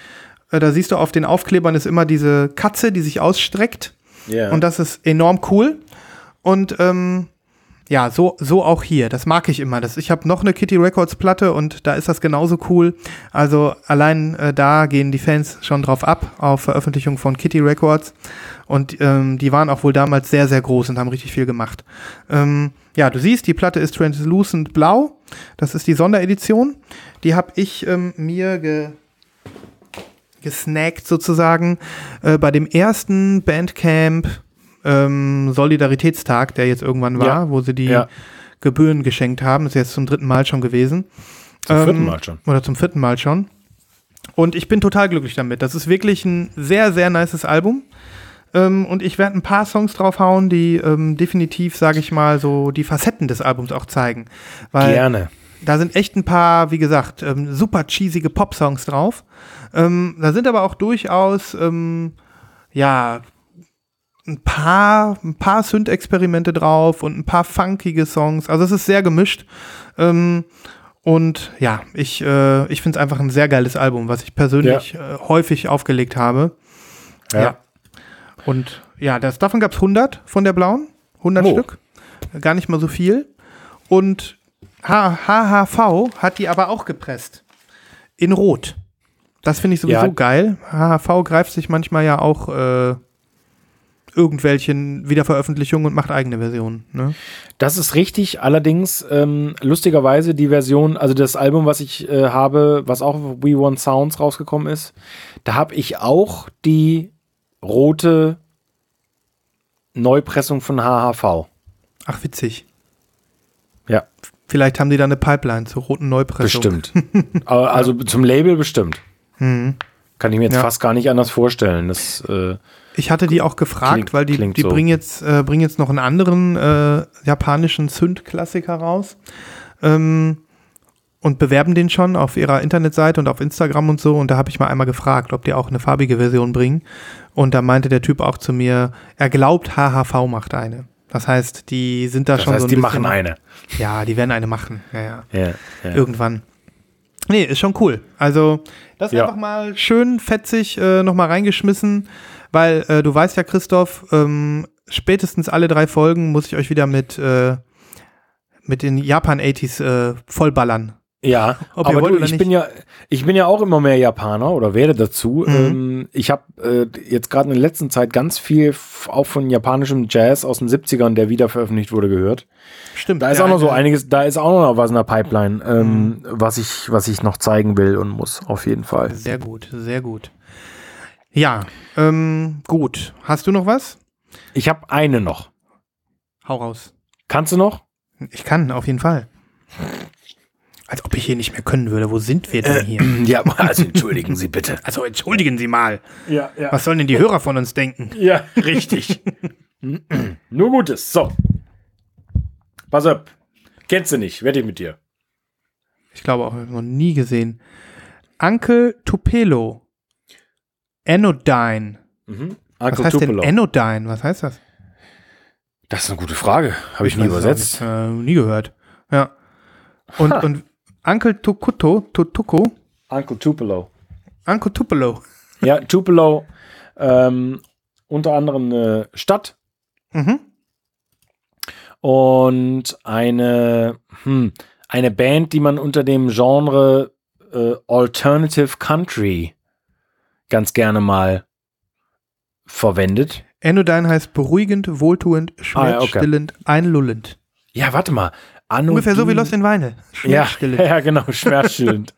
Äh, da siehst du auf den Aufklebern ist immer diese Katze, die sich ausstreckt. Ja. Und das ist enorm cool. Und ähm, ja, so, so auch hier. Das mag ich immer. Das, ich habe noch eine Kitty Records Platte und da ist das genauso cool. Also allein äh, da gehen die Fans schon drauf ab, auf Veröffentlichung von Kitty Records. Und ähm, die waren auch wohl damals sehr, sehr groß und haben richtig viel gemacht. Ähm, ja, du siehst, die Platte ist translucent blau. Das ist die Sonderedition. Die habe ich ähm, mir ge gesnackt sozusagen äh, bei dem ersten Bandcamp ähm, Solidaritätstag, der jetzt irgendwann war, Ja. wo sie die Ja. Gebühren geschenkt haben. Ist jetzt zum dritten Mal schon gewesen. Zum vierten Ähm, Mal schon. Oder zum vierten Mal schon. Und ich bin total glücklich damit. Das ist wirklich ein sehr, sehr nices Album. Ähm, und ich werde ein paar Songs draufhauen, die ähm, definitiv, sage ich mal, so die Facetten des Albums auch zeigen. Weil Gerne. da sind echt ein paar, wie gesagt, ähm, super cheesige Pop-Songs drauf. Ähm, da sind aber auch durchaus, ähm, ja, ein paar, ein paar Synth-Experimente drauf und ein paar funkige Songs. Also es ist sehr gemischt. Ähm, und ja, ich, äh, ich finde es einfach ein sehr geiles Album, was ich persönlich äh, häufig aufgelegt habe. Ja. Ja. Und ja, das, davon gab es 100 von der blauen. 100 Oh. Stück. Gar nicht mal so viel. Und H HHV hat die aber auch gepresst. In Rot. Das finde ich sowieso Ja. geil. HHV greift sich manchmal ja auch äh, irgendwelchen Wiederveröffentlichungen und macht eigene Versionen. Ne? Das ist richtig, allerdings ähm, lustigerweise die Version, also das Album, was ich äh, habe, was auch auf We Want Sounds rausgekommen ist, da habe ich auch die rote Neupressung von HHV. Ach, witzig. Ja, Vielleicht haben die da eine Pipeline zur roten Neupressung. bestimmt. (laughs) Also zum Label bestimmt. Mhm. Kann ich mir jetzt Ja. fast gar nicht anders vorstellen. Das, äh, Ich hatte die auch gefragt, Klingt- weil die, die so. bringen, jetzt, äh, bringen jetzt noch einen anderen äh, japanischen Synth-Klassiker raus ähm, und bewerben den schon auf ihrer Internetseite und auf Instagram und so. Und da habe ich mal einmal gefragt, ob die auch eine farbige Version bringen. Und da meinte der Typ auch zu mir, er glaubt, HHV macht eine. Das heißt, die sind da das schon heißt, so ein die bisschen, machen eine. Ja, die werden eine machen. Ja, ja. Ja, ja. Irgendwann. Nee, ist schon cool. Also, das Ja. einfach mal schön fetzig äh, nochmal reingeschmissen, weil äh, du weißt ja, Christoph, ähm, spätestens alle drei Folgen muss ich euch wieder mit, äh, mit den Japan-80s äh, vollballern. Ja, Ob aber du, ich nicht. bin ja, ich bin ja auch immer mehr Japaner oder werde dazu. Mhm. Ähm, ich habe äh, jetzt gerade in der letzten Zeit ganz viel auch von japanischem Jazz aus den 70ern, der wieder veröffentlicht wurde, gehört. Stimmt. Da ist auch noch so einiges, da ist auch noch was in der Pipeline, ähm, Mhm. was ich, was ich noch zeigen will und muss, auf jeden Fall. Sehr gut, sehr gut. Ja, ähm, gut. Hast du noch was? Ich habe eine noch. Hau raus. Kannst du noch? Ich kann, auf jeden Fall. Als ob ich hier nicht mehr können würde. Wo sind wir denn hier? (clears throat) Ja, also entschuldigen Sie bitte. Also entschuldigen Sie mal. Ja, ja. Was sollen denn die Hörer von uns denken? Ja, (laughs) richtig. (clears throat) Nur Gutes. So. Pass auf. Kennst du nicht, wette ich mit dir. Ich glaube auch noch nie gesehen. Uncle Tupelo. Anodyne. Mhm. Was heißt denn Anodyne? Was heißt das? Das ist eine gute Frage. Habe ich, nie es auch übersetzt. nicht. Äh, nie gehört. Ja. Und, Ha. und Uncle Tukuto, Tutuko, Uncle Tupelo. Uncle Tupelo. Ja, Tupelo, ähm, unter anderem eine Stadt Mhm. und eine, hm, eine Band, die man unter dem Genre äh, Alternative Country ganz gerne mal verwendet. Anodyne heißt beruhigend, wohltuend, Ah, ja, schmerzstillend, einlullend. Ja, warte mal. Anodyne. Ungefähr so wie Lost in Weine. Ja, Schmerzstillend. (laughs) ja, genau, schmerzstillend.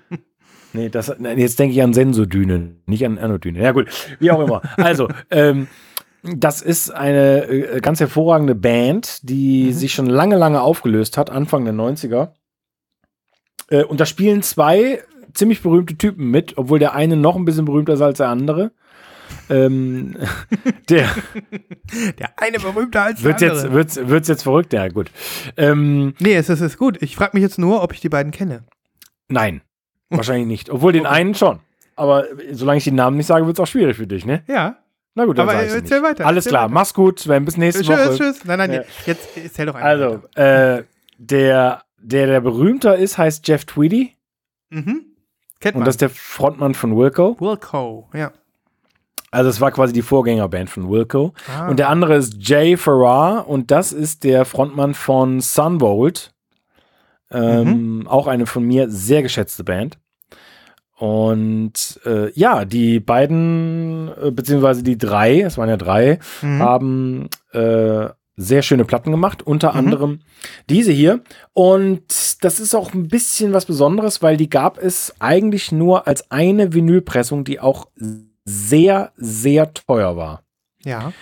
(laughs) nee, das, jetzt denke ich an Sensodüne, nicht an Anodyne. Ja, gut, wie auch immer. Also, ähm, das ist eine äh, ganz hervorragende Band, die sich schon lange, lange aufgelöst hat, Anfang der 90er. Äh, und da spielen zwei ziemlich berühmte Typen mit, obwohl der eine noch ein bisschen berühmter ist als der andere. Ähm, (laughs) der, Der eine berühmter als der Wird's andere. jetzt, wird's, wird's jetzt verrückt? Ja, gut. Ähm, nee, es ist, es ist gut. Ich frage mich jetzt nur, ob ich die beiden kenne. nein, wahrscheinlich nicht. Obwohl den einen schon. Aber solange ich den Namen nicht sage, wird's auch schwierig für dich, ne? Ja. Na gut, dann Aber erzähl nicht. weiter, Alles erzähl klar, weiter. mach's gut, Sven, bis nächste Woche. Tschüss, tschüss. Nein, nein, Ja. jetzt erzähl doch einfach. Also, äh, der, der, der berühmter ist, heißt Jeff Tweedy. Mhm. Kennt Und man. das ist der Frontmann von Wilco. Wilco, ja. Also, es war quasi die Vorgängerband von Wilco. Ah. Und der andere ist Jay Farrar. Und das ist der Frontmann von Sunvolt. Ähm, Mhm. Auch eine von mir sehr geschätzte Band. Und äh, ja, die beiden, äh, beziehungsweise die drei, es waren ja drei, Mhm. haben äh, sehr schöne Platten gemacht, unter Mhm. anderem diese hier. Und das ist auch ein bisschen was Besonderes, weil die gab es eigentlich nur als eine Vinylpressung, die auch sehr, sehr teuer war. Ja.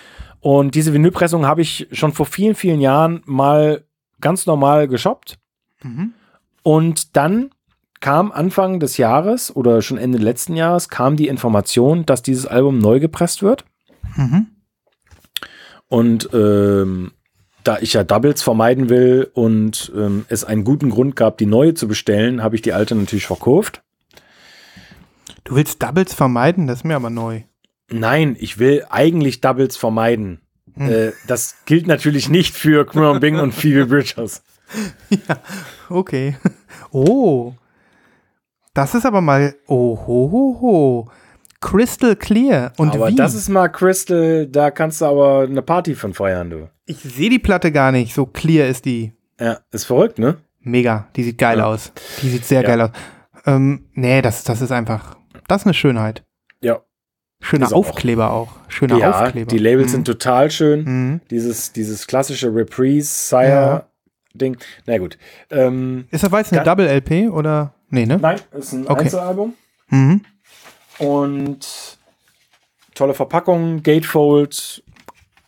Und diese Vinylpressung habe ich schon vor vielen, vielen Jahren mal ganz normal geshoppt. Mhm. Und dann kam Anfang des Jahres oder schon Ende letzten Jahres kam die Information, dass dieses Album neu gepresst wird. Mhm. Und ähm, da ich ja Doubles vermeiden will und ähm, es einen guten Grund gab, die neue zu bestellen, habe ich die alte natürlich verkauft. Du willst Doubles vermeiden? Das ist mir aber neu. Nein, ich will eigentlich Doubles vermeiden. Äh, das gilt natürlich nicht für Cameron Bing und Phoebe Bridgers. (laughs) Okay. (laughs) Oh. Das ist aber mal. Oh, ho, ho, ho. Crystal clear. Und aber wie? das ist mal Crystal, da kannst du aber eine Party von feiern, du. ich sehe die Platte gar nicht. So clear ist die. Ja, ist verrückt, ne? Mega. Die sieht geil Ja. aus. Die sieht sehr Ja. geil aus. Ähm, nee, das, das ist einfach. Das ist eine Schönheit. Ja. Schöner Ist auch. Aufkleber auch. Schöner ja, Aufkleber. die Labels Mhm. sind total schön. Mhm. Dieses, dieses klassische Reprise-Sire-Ding. Na gut. Ähm, Ist das jetzt eine Double LP oder? Nee, ne? nein, ist ein Okay. Einzelalbum. Mhm. Und tolle Verpackung, Gatefold,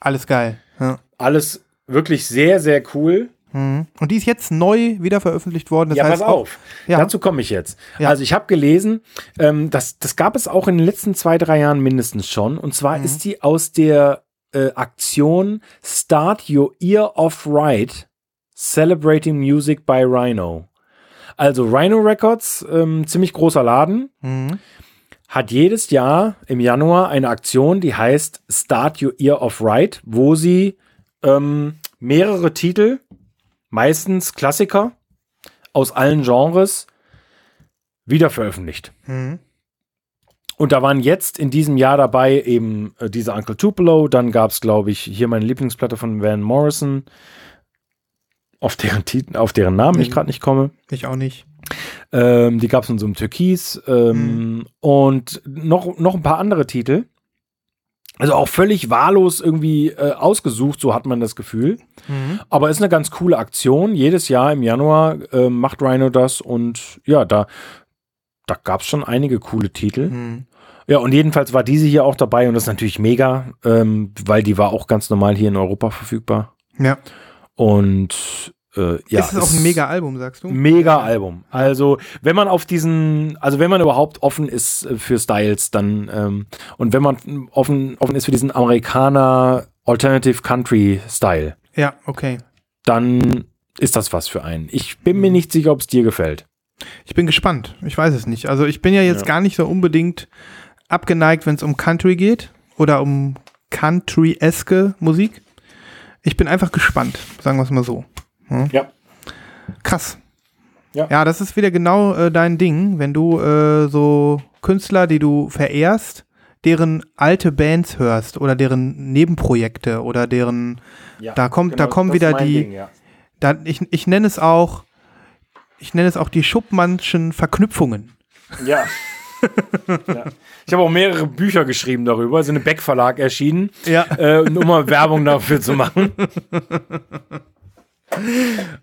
Alles geil. Ja. alles wirklich sehr, sehr cool. Mhm. Und die ist jetzt neu wieder veröffentlicht worden. Das ja, heißt pass auch- auf. Ja. Dazu komme ich jetzt. Ja. Also ich habe gelesen, ähm, das, das gab es auch in den letzten zwei, drei Jahren mindestens schon. Und zwar Mhm. ist die aus der äh, Aktion Start Your Ear Off Right Celebrating Music by Rhino. Also Rhino Records, ähm, ziemlich großer Laden, Mhm. Hat jedes Jahr im Januar eine Aktion, die heißt Start Your Ear Off Right, wo sie ähm, mehrere Titel, meistens Klassiker aus allen Genres, wieder veröffentlicht. Mhm. Und da waren jetzt in diesem Jahr dabei eben äh, diese Uncle Tupelo, dann gab es, glaube ich, hier meine Lieblingsplatte von Van Morrison, auf deren, Titel, auf deren Namen ich Mhm. gerade nicht komme. Ich auch nicht. Ähm, die gab es in so einem Türkis ähm, und noch, noch ein paar andere Titel. Also auch völlig wahllos irgendwie äh, ausgesucht, so hat man das Gefühl. Mhm. Aber ist eine ganz coole Aktion. Jedes Jahr im Januar äh, macht Rhino das und ja, da, da gab es schon einige coole Titel. Mhm. Ja, und jedenfalls war diese hier auch dabei und das ist natürlich mega, ähm, weil die war auch ganz normal hier in Europa verfügbar. Ja. Und äh, ja, ist es auch ein mega Album, sagst du? Mega Album. Also, wenn man auf diesen, also wenn man überhaupt offen ist äh, für Styles, dann ähm, und wenn man offen, offen ist für diesen Amerikaner Alternative Country Style, Ja, okay. dann ist das was für einen. Ich bin mir nicht sicher, ob es dir gefällt. Ich bin gespannt. Ich weiß es nicht. Also ich bin ja jetzt Ja. gar nicht so unbedingt abgeneigt, wenn es um Country geht oder um Country-eske Musik. Ich bin einfach gespannt, sagen wir es mal so. Hm? Ja. Krass. Ja. ja, das ist wieder genau äh, dein Ding, wenn du äh, so Künstler, die du verehrst, deren alte Bands hörst oder deren Nebenprojekte oder deren, Ja, Da kommt- da kommen wieder die- Ding, ja. da, ich, ich nenne es auch, ich nenne es auch die Schuppmannschen Verknüpfungen. ja. ja. Ich habe auch mehrere Bücher geschrieben darüber, sind im Beck Verlag erschienen, Ja. äh, um mal Werbung dafür zu machen. (laughs)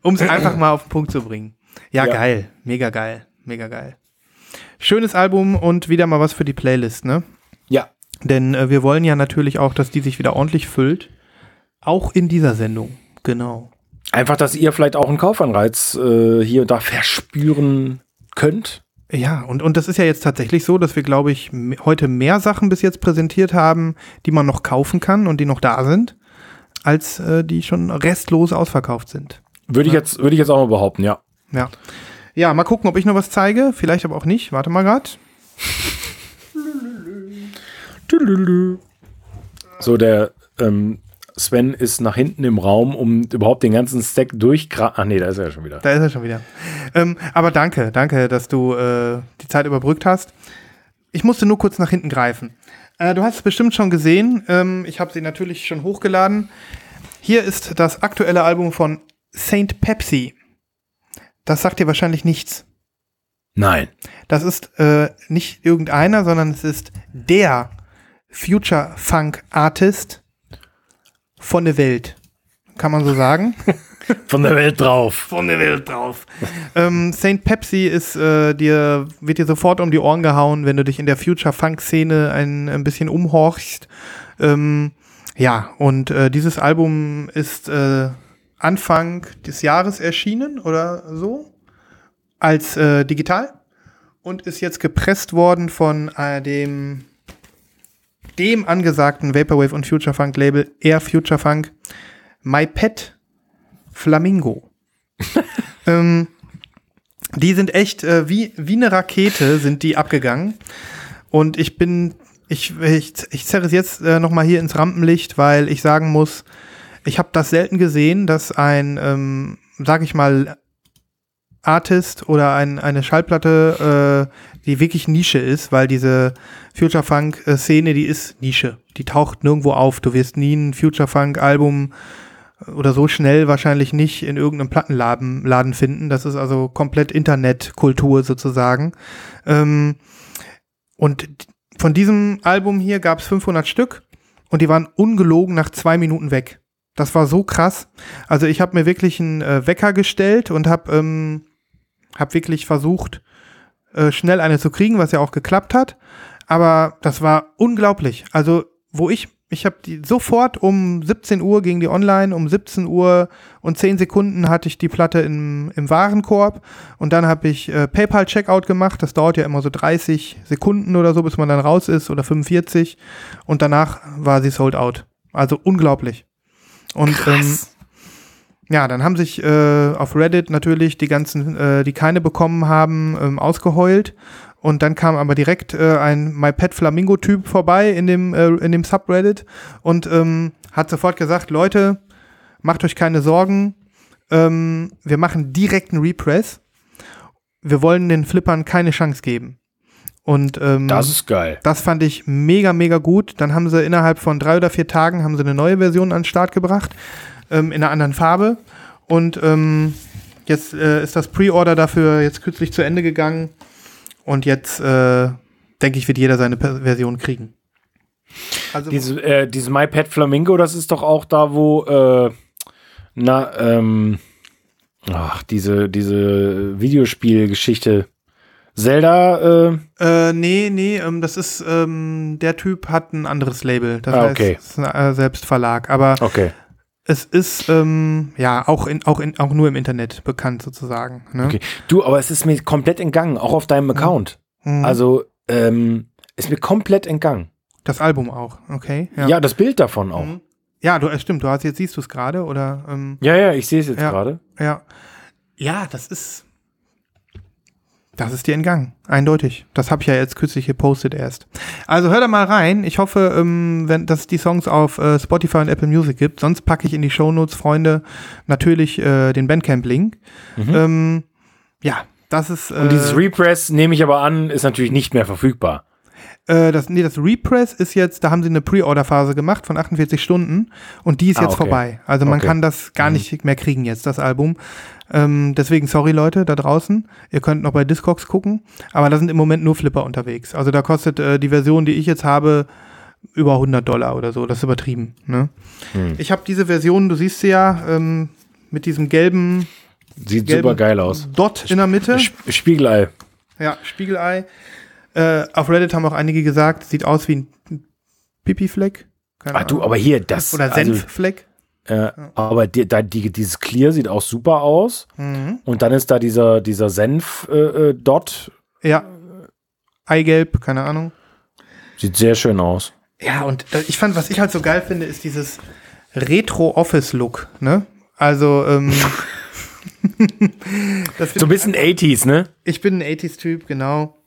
Um es einfach mal auf den Punkt zu bringen. Ja, Ja. geil. Mega geil. Mega geil. Schönes Album und wieder mal was für die Playlist, ne? Ja. Denn äh, wir wollen ja natürlich auch, dass die sich wieder ordentlich füllt. Auch in dieser Sendung. Genau. Einfach, dass ihr vielleicht auch einen Kaufanreiz äh, hier und da verspüren könnt. Ja, und, und das ist ja jetzt tatsächlich so, dass wir, glaube ich, heute mehr Sachen bis jetzt präsentiert haben, die man noch kaufen kann und die noch da sind, als äh, die schon restlos ausverkauft sind. Würde ich jetzt, würde ich jetzt auch mal behaupten, ja. Ja. Ja, mal gucken, ob ich noch was zeige. Vielleicht aber auch nicht. Warte mal grad. So, der ähm, Sven ist nach hinten im Raum, um überhaupt den ganzen Stack durchgra... Ach nee, da ist er ja schon wieder. Da ist er schon wieder. Ähm, aber danke, danke, dass du äh, die Zeit überbrückt hast. Ich musste nur kurz nach hinten greifen. Äh, du hast es bestimmt schon gesehen. Ähm, ich habe sie natürlich schon hochgeladen. Hier ist das aktuelle Album von Saint Pepsi. Das sagt dir wahrscheinlich nichts. Nein. Das ist äh, nicht irgendeiner, sondern es ist der Future Funk Artist von der Welt. Kann man so sagen? (laughs) Von der Welt drauf. von der Welt drauf. ähm, Saint Pepsi ist äh, dir, wird dir sofort um die Ohren gehauen, wenn du dich in der Future Funk-Szene ein, ein bisschen umhorchst. Ähm, ja, und äh, dieses Album ist äh, Anfang des Jahres erschienen oder so. Als äh, digital. Und ist jetzt gepresst worden von äh, dem dem angesagten Vaporwave und Future Funk Label Air Future Funk My Pet Flamingo. (laughs) ähm, die sind echt äh, wie, wie eine Rakete sind die abgegangen. Und ich bin, ich, ich, ich zerre es jetzt äh, noch mal hier ins Rampenlicht, weil ich sagen muss, ich habe das selten gesehen, dass ein, ähm, sag ich mal, Artist oder ein, eine Schallplatte, äh, die wirklich Nische ist, weil diese Future Funk äh, die ist Nische. Die taucht nirgendwo auf. Du wirst nie ein Future Funk Album oder so schnell wahrscheinlich nicht in irgendeinem Plattenladen Laden finden. Das ist also komplett Internetkultur sozusagen. Ähm, und von diesem Album hier gab es 500 Stück und die waren ungelogen nach zwei Minuten weg. Das war so krass. Also ich habe mir wirklich einen äh, Wecker gestellt und habe ähm, hab wirklich versucht, äh, schnell eine zu kriegen, was ja auch geklappt hat. Aber das war unglaublich. Also wo ich ich habe die sofort um 17 Uhr ging die online, um 17 Uhr und 10 Sekunden hatte ich die Platte im, im Warenkorb und dann habe ich äh, PayPal Checkout gemacht. Das dauert ja immer so 30 Sekunden oder so, bis man dann raus ist oder 45 und danach war sie sold out. Also unglaublich. Und ähm, ja, dann haben sich äh, auf Reddit natürlich die ganzen, äh, die keine bekommen haben, ähm, ausgeheult. Und dann kam aber direkt äh, ein My Pet Flamingo Typ vorbei in dem, äh, in dem Subreddit und ähm, hat sofort gesagt, Leute, macht euch keine Sorgen, ähm, wir machen direkt einen Repress. Wir wollen den Flippern keine Chance geben. Und ähm, Das ist geil. das fand ich mega, mega gut. Dann haben sie innerhalb von drei oder vier Tagen haben sie eine neue Version an den Start gebracht, ähm, in einer anderen Farbe. Und ähm, jetzt äh, ist das Pre-Order dafür jetzt kürzlich zu Ende gegangen. Und jetzt, äh, denke ich, wird jeder seine Per- Version kriegen. Also, Diese, äh, diese My Pet Flamingo, das ist doch auch da, wo, äh, na, ähm, ach, diese, diese Videospielgeschichte. Zelda, äh, äh, nee, nee, ähm, das ist, ähm, der Typ hat ein anderes Label. Das Ah, heißt, okay. es ist ein äh, Selbstverlag. Aber okay. Es ist, ähm, ja, auch, in, auch, in, auch nur im Internet bekannt sozusagen. Ne? Okay. Du, aber es ist mir komplett entgangen, auch auf deinem Account. Mhm. Also, ähm, ist mir komplett entgangen. Das Album auch, okay. Ja, das Bild davon auch. Mhm. Ja, du, äh, stimmt, du hast jetzt siehst du es gerade oder ähm, Ja, ja, ich sehe es jetzt Ja. gerade. ja. Ja, das ist das ist dir entgangen, eindeutig. Das habe ich ja jetzt kürzlich gepostet erst. Also hör da mal rein. Ich hoffe, ähm, wenn dass es die Songs auf äh, Spotify und Apple Music gibt. Sonst packe ich in die Shownotes, Freunde, natürlich äh, den Bandcamp-Link. Ähm, ja, das ist. Äh, Und dieses Repress, nehme ich aber an, ist natürlich nicht mehr verfügbar. Äh, das, nee, das Repress ist jetzt, da haben sie eine Pre-Order-Phase gemacht von 48 Stunden und die ist Ah, jetzt okay. vorbei. Also man Okay. kann das gar Mhm. nicht mehr kriegen jetzt, das Album. Ähm, deswegen, sorry Leute da draußen, ihr könnt noch bei Discogs gucken, aber da sind im Moment nur Flipper unterwegs. Also da kostet äh, die Version, die ich jetzt habe, über 100 Dollar oder so. Das ist übertrieben. Ne? Hm. Ich habe diese Version, du siehst sie ja, ähm, mit diesem gelben Sieht super geil aus. Dot in der Mitte. Sp Spiegelei. Ja, Spiegelei. Äh, auf Reddit haben auch einige gesagt, sieht aus wie ein Pipi-Fleck. Ah, du, aber hier, das. Oder also, Senffleck. äh, aber die, die, dieses Clear sieht auch super aus. Mhm. Und dann ist da dieser, dieser Senf-Dot. Ja. Eigelb, keine Ahnung. Sieht sehr schön aus. Ja, und äh, ich fand, was ich halt so geil finde, ist dieses Retro-Office-Look, ne? Also, ähm, (laughs) (laughs) So ein bisschen 80s, ne? Ich bin ein 80s-Typ, genau.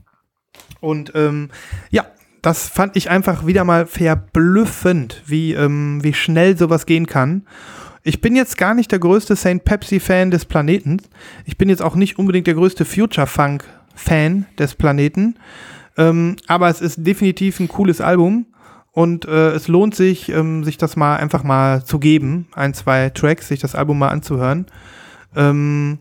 Und ähm, ja, das fand ich einfach wieder mal verblüffend, wie, ähm, wie schnell sowas gehen kann. Ich bin jetzt gar nicht der größte St. Pepsi-Fan des Planeten. Ich bin jetzt auch nicht unbedingt der größte Future-Funk-Fan des Planeten. Ähm, aber es ist definitiv ein cooles Album. Und äh, es lohnt sich, ähm, sich das mal einfach mal zu geben, ein, zwei Tracks, sich das Album mal anzuhören. Ähm,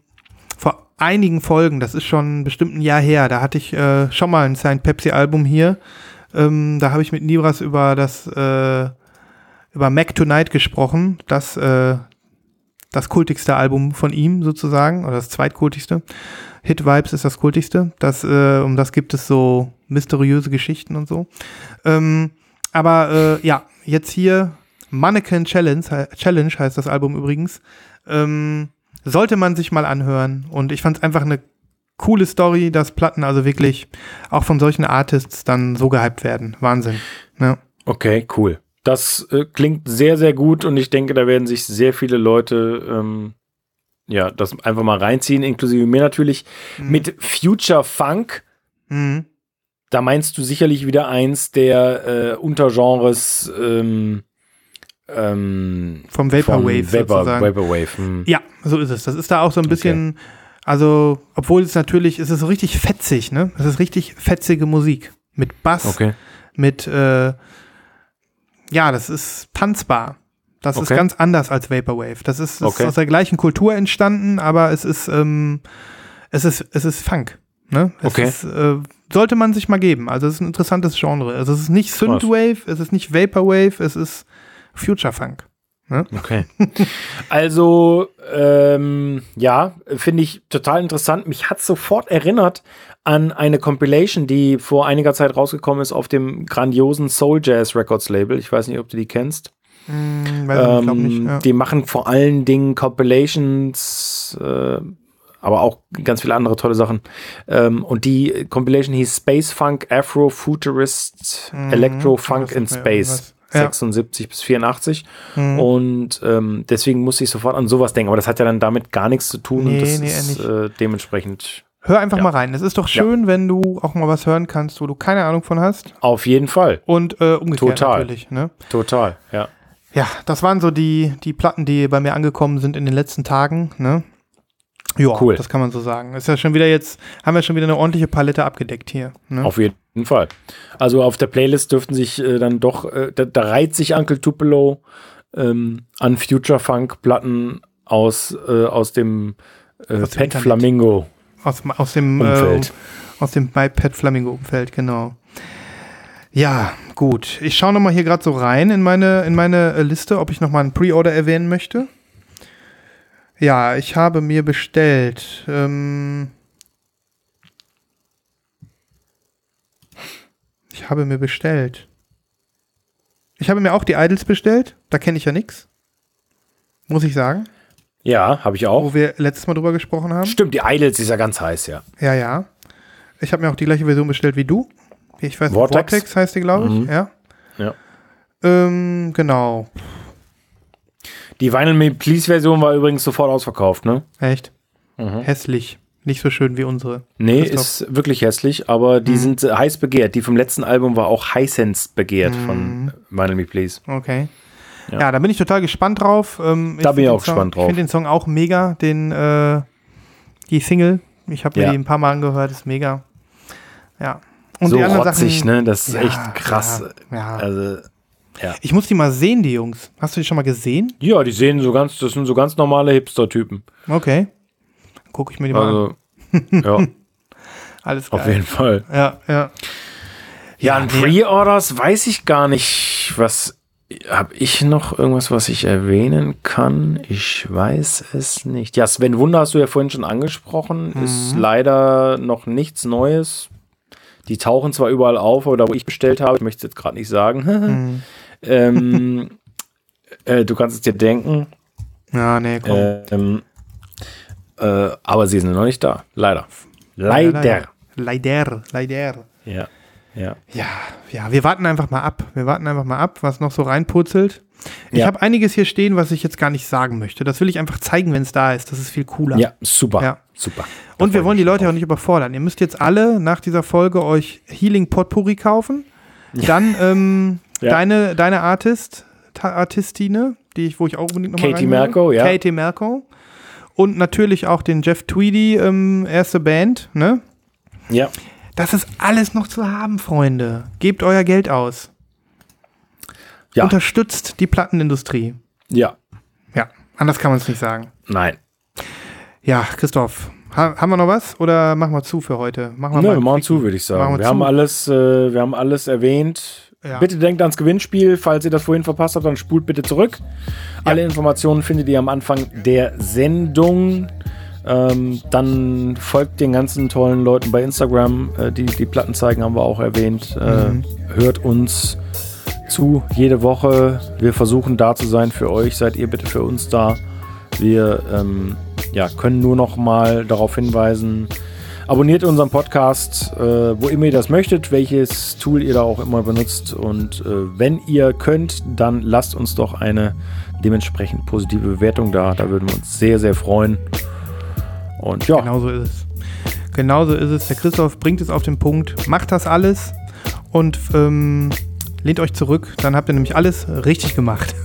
einigen Folgen, das ist schon bestimmt ein Jahr her, da hatte ich äh, schon mal ein St. Pepsi-Album hier. Ähm, da habe ich mit Nibras über das äh, über Mac Tonight gesprochen, das äh, das kultigste Album von ihm sozusagen, oder das zweitkultigste. Hit Vibes ist das kultigste. Das, äh, um das gibt es so mysteriöse Geschichten und so. Ähm, aber äh, ja, jetzt hier Mannequin Challenge, he- Challenge heißt das Album übrigens. Ähm, sollte man sich mal anhören. Und ich fand es einfach eine coole Story, dass Platten also wirklich auch von solchen Artists dann so gehypt werden. Wahnsinn. Ja. Okay, cool. Das äh, klingt sehr, sehr gut und ich denke, da werden sich sehr viele Leute ähm, ja, das einfach mal reinziehen, inklusive mir natürlich. Mit Future Funk, Mhm. da meinst du sicherlich wieder eins der äh, Untergenres ähm, ähm, Vom Vaporwave von Vapor, sozusagen. Vaporwave. hm. Ja, so ist es. Das ist da auch so ein bisschen, also, obwohl es natürlich, es ist so richtig fetzig, ne? Es ist richtig fetzige Musik. Mit Bass, Okay. mit, äh, ja, das ist tanzbar. Das ist Okay. ganz anders als Vaporwave. Das ist, Okay. ist aus der gleichen Kultur entstanden, aber es ist, ähm, es ist, es ist Funk. Ne? Es Okay. Ist, äh, sollte man sich mal geben. Also es ist ein interessantes Genre. Also es ist nicht Krass. Synthwave, es ist nicht Vaporwave, es ist Future Funk. Okay. (laughs) Also, ähm, ja, finde ich total interessant. Mich hat sofort erinnert an eine Compilation, die vor einiger Zeit rausgekommen ist auf dem grandiosen Soul Jazz Records Label. Ich weiß nicht, ob du die kennst. Hm, Ähm, nicht. Ja. Die machen vor allen Dingen Compilations, äh, aber auch ganz viele andere tolle Sachen. Ähm, und die Compilation hieß Space Funk, Afro, Futurist, Mhm. Electro, Funk in Space. Ja. 76 bis 84. Mhm. Und ähm, deswegen musste ich sofort an sowas denken. Aber das hat ja dann damit gar nichts zu tun. Nee, und das nee, ist äh, dementsprechend Hör einfach Ja. mal rein. Es ist doch schön, wenn du auch mal was hören kannst, wo du keine Ahnung von hast. auf jeden Fall. Und äh, umgekehrt Total. natürlich. Ne? Total, ja. Ja, das waren so die, die Platten, die bei mir angekommen sind in den letzten Tagen. Ne? Ja, Cool. das kann man so sagen. Ist ja schon wieder jetzt, haben wir schon wieder eine ordentliche Palette abgedeckt hier. Ne? Auf jeden Fall. Also auf der Playlist dürften sich äh, dann doch, äh, da, da reiht sich Uncle Tupelo ähm, an Future Funk Platten aus, äh, aus dem äh, Aus dem Pet. Flamingo. Aus, aus dem Umfeld. Äh, aus dem My Pet Flamingo Umfeld, genau. Ja, gut. Ich schaue noch mal hier gerade so rein in meine in meine äh, Liste, ob ich noch mal einen Pre-Order erwähnen möchte. Ja, ich habe mir bestellt. Ähm, ich habe mir bestellt. Ich habe mir auch die Idols bestellt. Da kenne ich ja nichts. Muss ich sagen. Ja, habe ich auch. Wo wir letztes Mal drüber gesprochen haben. Stimmt, die Idols ist ja ganz heiß, ja. Ja, ja. Ich habe mir auch die gleiche Version bestellt wie du. Ich weiß nicht, Vortex. Vortex heißt die, glaube ich. Mhm. Ja. Ja. Ähm, genau. Die Vinyl Me Please Version war übrigens sofort ausverkauft, ne? Echt. Mhm. Hässlich. Nicht so schön wie unsere. Nee, Christoph. ist wirklich hässlich, aber Mhm. die sind äh, heiß begehrt. Die vom letzten Album war auch heißenst begehrt Mhm. von Vinyl Me Please. Okay. Ja, Ja. da bin ich total gespannt drauf. Ähm, Da bin ich auch Song, gespannt drauf. Ich finde den Song auch mega, den, äh, die Single. Ich habe mir Ja. die ein paar Mal angehört, ist mega. Ja. Und so die anderen rotzig, Sachen, ne? Das ist Ja, echt krass. Ja, ja. Also, Ich muss die mal sehen, die Jungs. Hast du die schon mal gesehen? ja, die sehen so ganz, das sind so ganz normale Hipster-Typen. Okay. Gucke ich mir die mal an. Also, ja, (laughs) Alles klar. auf jeden Fall. Ja, ja. Ja, an nee. Pre-Orders weiß ich gar nicht, was habe ich noch irgendwas, was ich erwähnen kann? Ich weiß es nicht. Ja, Sven Wunder hast du ja vorhin schon angesprochen, Mhm. ist leider noch nichts Neues. Die tauchen zwar überall auf, aber da wo ich bestellt habe, ich möchte es jetzt gerade nicht sagen. Mhm. (laughs) ähm, (laughs) äh, du kannst es dir denken. Ja, nee, komm. Ähm, äh, aber sie sind noch nicht da. Leider. Leider. Leider. Leider. Ja. Ja. Ja, ja, wir warten einfach mal ab. Wir warten einfach mal ab, was noch so reinpurzelt. Ich Ja. habe einiges hier stehen, was ich jetzt gar nicht sagen möchte. Das will ich einfach zeigen, wenn es da ist. Das ist viel cooler. Ja, super. Ja. Super. Und wir wollen die Leute auch nicht überfordern. Ihr müsst jetzt alle nach dieser Folge euch Healing Potpourri kaufen. Dann ähm, (laughs) Ja. deine, deine Artist, Artistine, die ich, wo ich auch unbedingt nochmal Katie Merko, ja. Katie Merko. Und natürlich auch den Jeff Tweedy, ähm, erste Band, ne? Ja. Das ist alles noch zu haben, Freunde. Gebt euer Geld aus. Ja. Unterstützt die Plattenindustrie. Ja. Ja, anders kann man es nicht sagen. Nein. Ja, Christoph, ha haben wir noch was oder machen wir zu für heute? Machen wir Nö, mal wir machen zu, würde ich sagen. Machen Wir, wir haben alles, äh, wir haben alles erwähnt. Ja. Bitte denkt ans Gewinnspiel. Falls ihr das vorhin verpasst habt, dann spult bitte zurück. Alle Informationen findet ihr am Anfang der Sendung. Ähm, dann folgt den ganzen tollen Leuten bei Instagram. Äh, die, die Platten zeigen, haben wir auch erwähnt. Äh, Mhm. Hört uns zu jede Woche. Wir versuchen da zu sein für euch. Seid ihr bitte für uns da. Wir ähm, ja, können nur noch mal darauf hinweisen, abonniert unseren Podcast, äh, wo immer ihr das möchtet, welches Tool ihr da auch immer benutzt. Und äh, wenn ihr könnt, dann lasst uns doch eine dementsprechend positive Bewertung da. Da würden wir uns sehr, sehr freuen. Und ja, Genauso ist es. Genauso ist es. Der Christoph bringt es auf den Punkt. Macht das alles und ähm, lehnt euch zurück. Dann habt ihr nämlich alles richtig gemacht.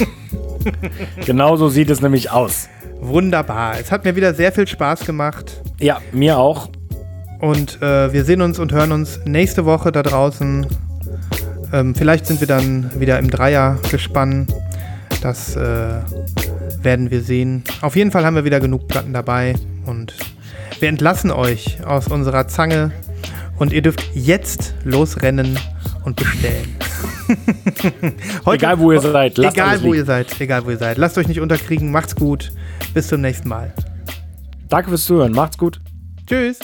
(laughs) (laughs) genau so sieht es nämlich aus. Wunderbar. Es hat mir wieder sehr viel Spaß gemacht. Ja, mir auch. Und äh, wir sehen uns und hören uns nächste Woche da draußen. Ähm, vielleicht sind wir dann wieder im Dreier gespannt. Das äh, werden wir sehen. Auf jeden Fall haben wir wieder genug Platten dabei. Und wir entlassen euch aus unserer Zange. Und ihr dürft jetzt losrennen und bestellen. (laughs) Heute, Egal, wo ihr seid, lasst Egal wo liegen. ihr seid, egal wo ihr seid. Lasst euch nicht unterkriegen. Macht's gut. Bis zum nächsten Mal. Danke fürs Zuhören. Macht's gut. Tschüss.